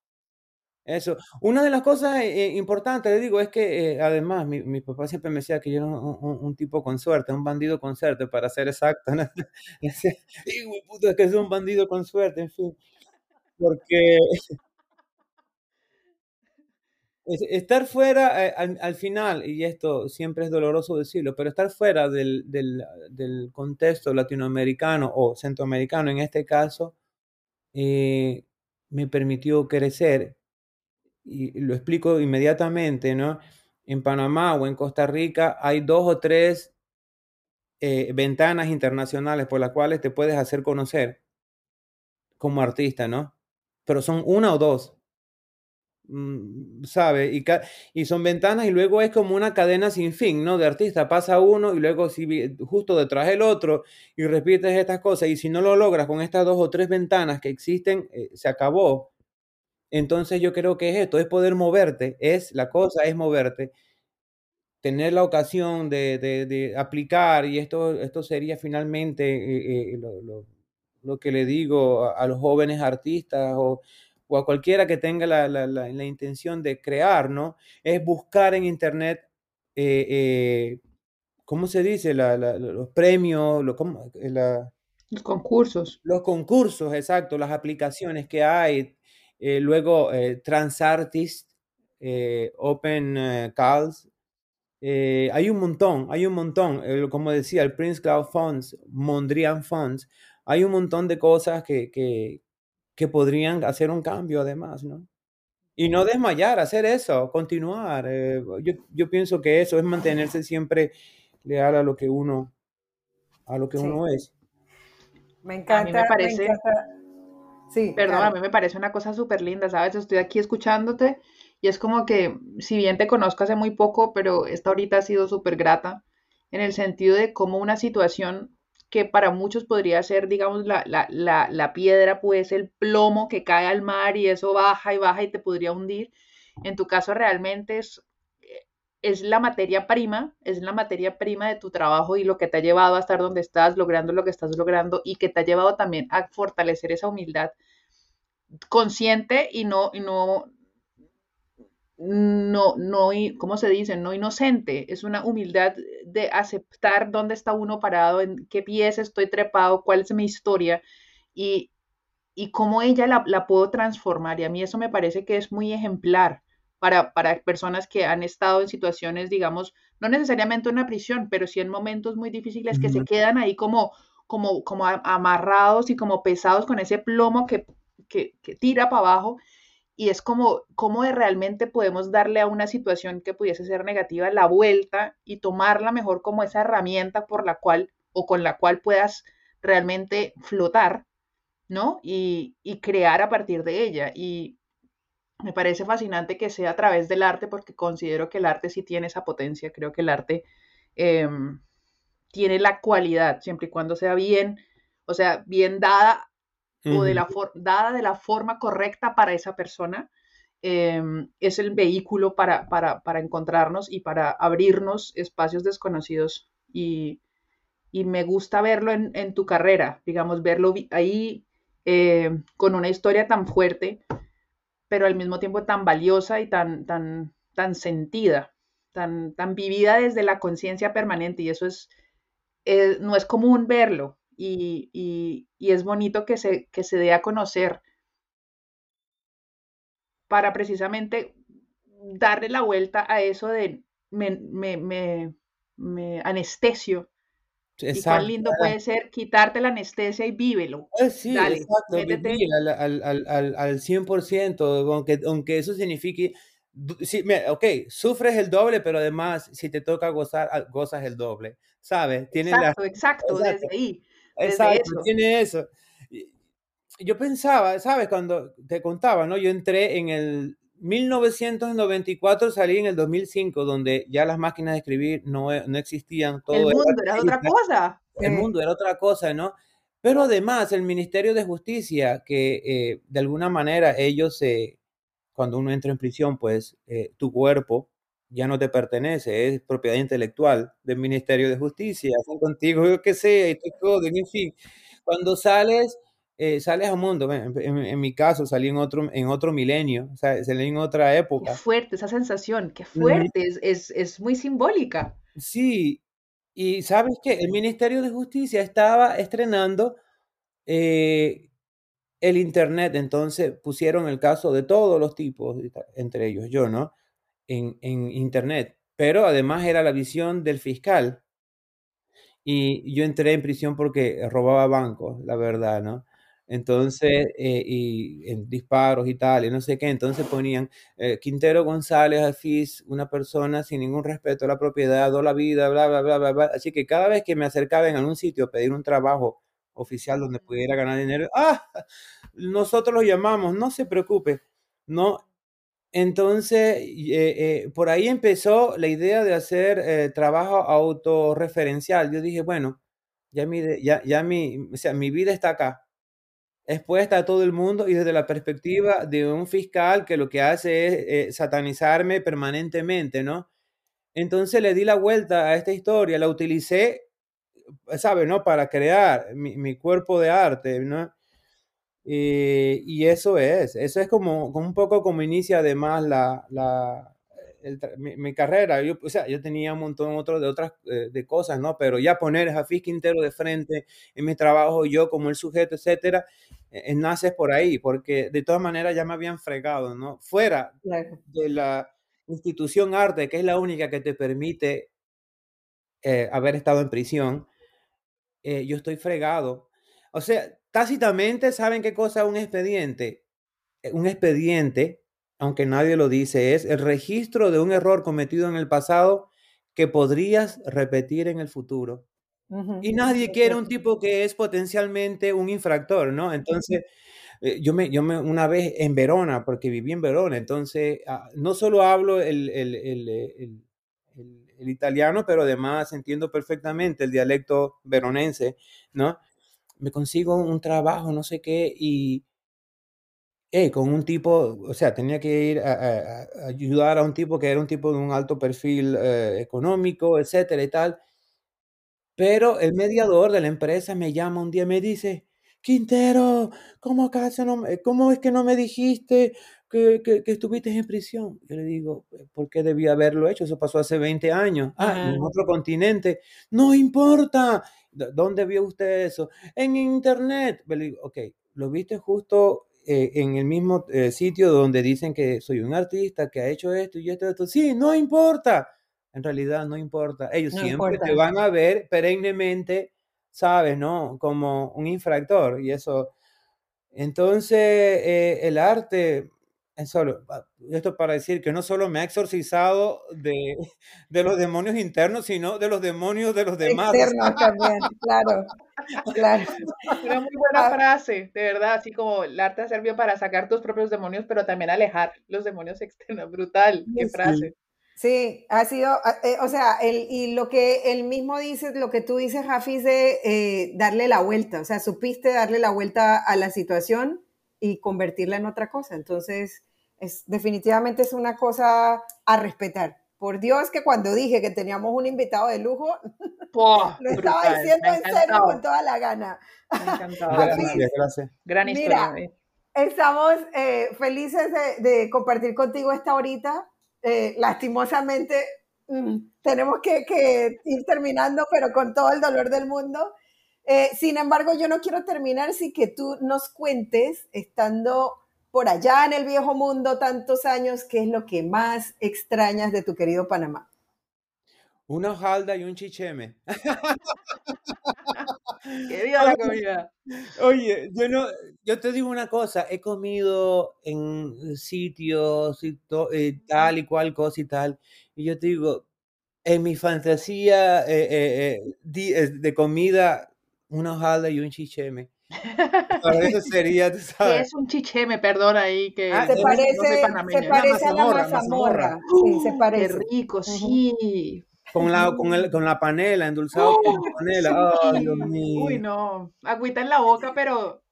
Eso. Una de las cosas importantes, le digo, es que además mi, mi, papá siempre me decía que yo era un, tipo con suerte, un bandido con suerte, para ser exacto. ¿no? <laughs> es que es un bandido con suerte, en fin. Porque <laughs> estar fuera, eh, al, final, y esto siempre es doloroso decirlo, pero estar fuera del, del, contexto latinoamericano o centroamericano en este caso, eh, me permitió crecer. Y lo explico inmediatamente, ¿no? En Panamá o en Costa Rica hay dos o tres eh, ventanas internacionales por las cuales te puedes hacer conocer como artista, ¿no? Pero son una o dos. Mm, ¿sabe? Y, y son ventanas y luego es como una cadena sin fin, ¿no? De artista, pasa uno y luego si, justo detrás el otro y repites estas cosas y si no lo logras con estas dos o tres ventanas que existen, eh, se acabó. Entonces yo creo que es esto, es poder moverte, es la cosa, es moverte, tener la ocasión de, de, aplicar y esto, esto sería finalmente eh, eh, lo, lo, que le digo a, a los jóvenes artistas o o a cualquiera que tenga la, la, la, intención de crear, ¿no? Es buscar en Internet, eh, eh, ¿cómo se dice? los premios, eh, los concursos. Los concursos, exacto, las aplicaciones que hay. luego, Transartist, Open Calls. hay un montón, hay un montón. como decía, el Prince Cloud Funds, Mondrian Funds. Hay un montón de cosas que, que, que podrían hacer un cambio además, ¿no? Y no desmayar, hacer eso, continuar. Eh, yo, yo, pienso que eso es mantenerse siempre leal a lo que uno, a lo que uno es. Me encanta. A mí me parece, sí, perdón, a mí me parece una cosa súper linda, ¿sabes? Estoy aquí escuchándote y es como que, si bien te conozco hace muy poco, pero esta ahorita ha sido súper grata en el sentido de cómo una situación que para muchos podría ser, digamos, la, la, la, la, piedra, pues el plomo que cae al mar y eso baja y baja y te podría hundir. En tu caso realmente es, es la materia prima, es la materia prima de tu trabajo y lo que te ha llevado a estar donde estás, logrando lo que estás logrando y que te ha llevado también a fortalecer esa humildad consciente y no, y no, no, no, ¿cómo se dice? No inocente, es una humildad de aceptar dónde está uno parado, en qué pies estoy trepado, cuál es mi historia y, y cómo ella la, la, puedo transformar. Y a mí eso me parece que es muy ejemplar para, para personas que han estado en situaciones, digamos, no necesariamente una prisión, pero sí en momentos muy difíciles que se quedan ahí como, como, como amarrados y como pesados con ese plomo que, que, que tira para abajo y es como cómo realmente podemos darle a una situación que pudiese ser negativa la vuelta y tomarla mejor como esa herramienta por la cual o con la cual puedas realmente flotar, ¿no? Y, crear a partir de ella. Y me parece fascinante que sea a través del arte porque considero que el arte sí tiene esa potencia. Creo que el arte em, tiene la cualidad, siempre y cuando sea bien, o sea, bien dada o de la dada de la forma correcta para esa persona, em, es el vehículo para, para, para, encontrarnos y para abrirnos espacios desconocidos. Y, y me gusta verlo en, en, tu carrera, digamos, verlo ahí eh, con una historia tan fuerte, pero al mismo tiempo tan valiosa y tan, tan, tan sentida, tan, tan vivida desde la conciencia permanente. Y eso es, eh, no es común verlo y, es bonito que se, que se dé a conocer para precisamente darle la vuelta a eso de me, me, me, anestesio Y cuán lindo puede ser quitarte la anestesia y vívelo. Eh, sí, exacto, al, al, al, al, 100%, aunque, aunque eso signifique, sí, ok, sufres el doble, pero además, si te toca gozar, ah, gozas el doble, ¿sabes? Tiene exacto, exacto, desde ahí. Exacto, tiene eso. Yo pensaba, ¿sabes? Cuando te contaba, ¿no? Yo entré en el 1994 salí en el 2005, donde ya las máquinas de escribir no, e, no existían. Todo el mundo era, otra cosa. El mundo era otra cosa, ¿no? Pero además el Ministerio de Justicia, que eh, de alguna manera ellos, eh, cuando uno entra en prisión, pues eh, tu cuerpo ya no te pertenece, es propiedad intelectual del Ministerio de Justicia, hacen contigo, yo qué sé, en fin. Cuando sales, eh, sales a mundo. En, mi caso, salí en otro, en otro milenio, o sea, salí en otra época. Qué fuerte esa sensación, qué fuerte, es, es, muy simbólica. Sí, y sabes que el Ministerio de Justicia estaba estrenando eh, el Internet, entonces pusieron el caso de todos los tipos, entre ellos yo, ¿no? En, en Internet, pero además era la visión del fiscal. Y yo entré en prisión porque robaba bancos, la verdad, ¿no? Entonces, eh, y en disparos y tal, y no sé qué, entonces ponían eh, Quintero González Afis, una persona sin ningún respeto a la propiedad o la vida, bla, bla, bla, bla, bla. Así que cada vez que me acercaba en algún sitio a pedir un trabajo oficial donde pudiera ganar dinero, ah, nosotros lo llamamos, no se preocupe, no. Entonces, eh, por ahí empezó la idea de hacer trabajo autorreferencial. Yo dije, bueno, ya mi, ya, ya mi, mi vida está acá expuesta a todo el mundo y desde la perspectiva de un fiscal que lo que hace es eh, satanizarme permanentemente, ¿no? Entonces le di la vuelta a esta historia, la utilicé, ¿sabes? ¿no? Para crear mi, cuerpo de arte, ¿no? Eh, y eso es, eso es como, como, un poco como inicia además la, la, mi, carrera, yo, o sea, yo tenía un montón otro de otras eh, de cosas, ¿no? Pero ya poner a Jafis Quintero de frente en mi trabajo, yo como el sujeto, etcétera, eh, naces por ahí, porque de todas maneras ya me habían fregado, ¿no? Fuera de la institución arte, que es la única que te permite eh, haber estado en prisión, yo estoy fregado. O sea, tácitamente saben qué cosa es un expediente. Un expediente aunque nadie lo dice, es el registro de un error cometido en el pasado que podrías repetir en el futuro. Y nadie quiere un tipo que es potencialmente un infractor, ¿no? Entonces, eh, yo, me, yo me, una vez en Verona, porque viví en Verona, entonces ah, no solo hablo el, el, el, el, italiano, pero además entiendo perfectamente el dialecto veronense, ¿no? Me consigo un trabajo, no sé qué, y, eh, con un tipo, o sea, tenía que ir a, ayudar a un tipo que era un tipo de un alto perfil eh, económico, etcétera y tal. Pero el mediador de la empresa me llama un día y me dice, Quintero, ¿cómo, acaso no, ¿cómo es que no me dijiste que, que, estuviste en prisión? Yo le digo, ¿por qué debía haberlo hecho? Eso pasó hace 20 años. Ah, en otro continente. No importa. ¿Dónde vio usted eso? En internet. Le digo, ok, lo viste justo eh, en el mismo eh, sitio donde dicen que soy un artista que ha hecho esto y esto, esto. Sí, no importa. En realidad no importa. Ellos siempre te van a ver perennemente, ¿sabes? ¿No? Como un infractor. Y eso. Entonces, eh, el arte, solo, ah, esto para decir que no solo me ha exorcizado de, <laughs> de, los demonios internos, sino de los demonios de los demás. Externos también, claro, claro. <laughs> Una muy buena ah. frase, de verdad, así como el arte ha servido para sacar tus propios demonios, pero también alejar los demonios <laughs> externos. Brutal, qué frase. Sí, ha sido, ah, eh, o sea, el, y lo que él mismo dice, lo que tú dices, Jafis, de eh, darle la vuelta, o sea, supiste darle la vuelta a la situación y convertirla en otra cosa. Entonces, es, definitivamente es una cosa a respetar. Por Dios que cuando dije que teníamos un invitado de lujo, <laughs> lo estaba diciendo en serio con toda la gana. Me <laughs> Gracias, gracias. Gran historia. Mira, estamos eh, felices de, compartir contigo esta horita. Eh, lastimosamente mm, tenemos que, que, ir terminando, pero con todo el dolor del mundo. Eh, sin embargo, yo no quiero terminar sin que tú nos cuentes, estando por allá en el viejo mundo tantos años, qué es lo que más extrañas de tu querido Panamá. Una hojalda y un chicheme. <laughs> ¡Qué viva la comida! Oye, yo no, yo te digo una cosa, he comido en sitios y eh, tal y cual cosa y tal, y yo te digo, en mi fantasía eh, eh, de comida, una hojalda y un chicheme. <laughs> Para eso sería, tú sabes. ¿Qué es un chicheme? Perdón ahí que ah, se parece, se parece a la mazamorra. Sí, se parece. Qué rico, sí. Con la, con, el, con la panela, endulzado con la panela. Sí. Dios mío. Uy, no. Agüita en la boca, pero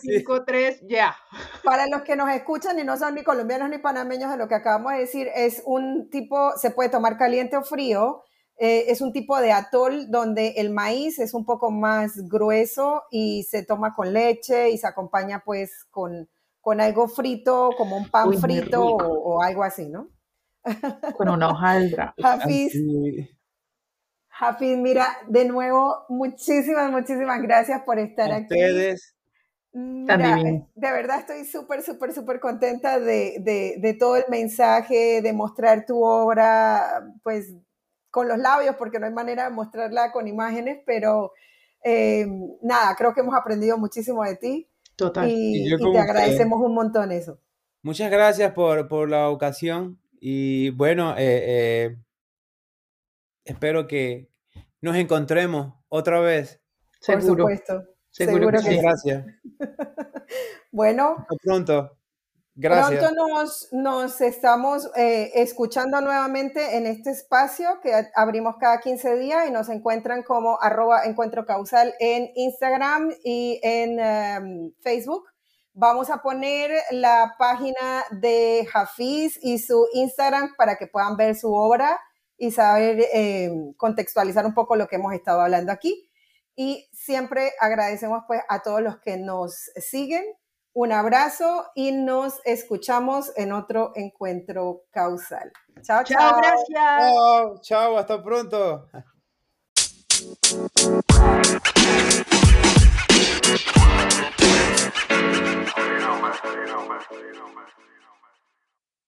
5, ah, 3, ya. Para los que nos escuchan y no son ni colombianos ni panameños de lo que acabamos de decir, es un tipo, se puede tomar caliente o frío. Eh, es un tipo de atol donde el maíz es un poco más grueso y se toma con leche y se acompaña pues con, con algo frito, como un pan frito o, algo así, ¿no? <laughs> Con una hojaldra. Hafiz, Hafiz, mira, de nuevo, muchísimas, muchísimas gracias por estar aquí. Ustedes. Mira, de verdad estoy súper, súper, súper contenta de, de, de, todo el mensaje, de mostrar tu obra, pues con los labios, porque no hay manera de mostrarla con imágenes, pero eh, nada, creo que hemos aprendido muchísimo de ti. Total. Y, te agradecemos un montón eso. Muchas gracias por, por la ocasión y bueno, eh, eh, espero que nos encontremos otra vez. Por supuesto. Seguro, que sí. Gracias. <laughs> bueno. Hasta pronto. Gracias. Pronto nos, nos estamos eh, escuchando nuevamente en este espacio que abrimos cada 15 días y nos encuentran como arroba encuentro causal en Instagram y en em, Facebook. Vamos a poner la página de Hafiz y su Instagram para que puedan ver su obra y saber em, contextualizar un poco lo que hemos estado hablando aquí. Y siempre agradecemos pues a todos los que nos siguen un abrazo y nos escuchamos en otro encuentro causal. Chao, chao. Chao, gracias. Chao, chao, hasta pronto.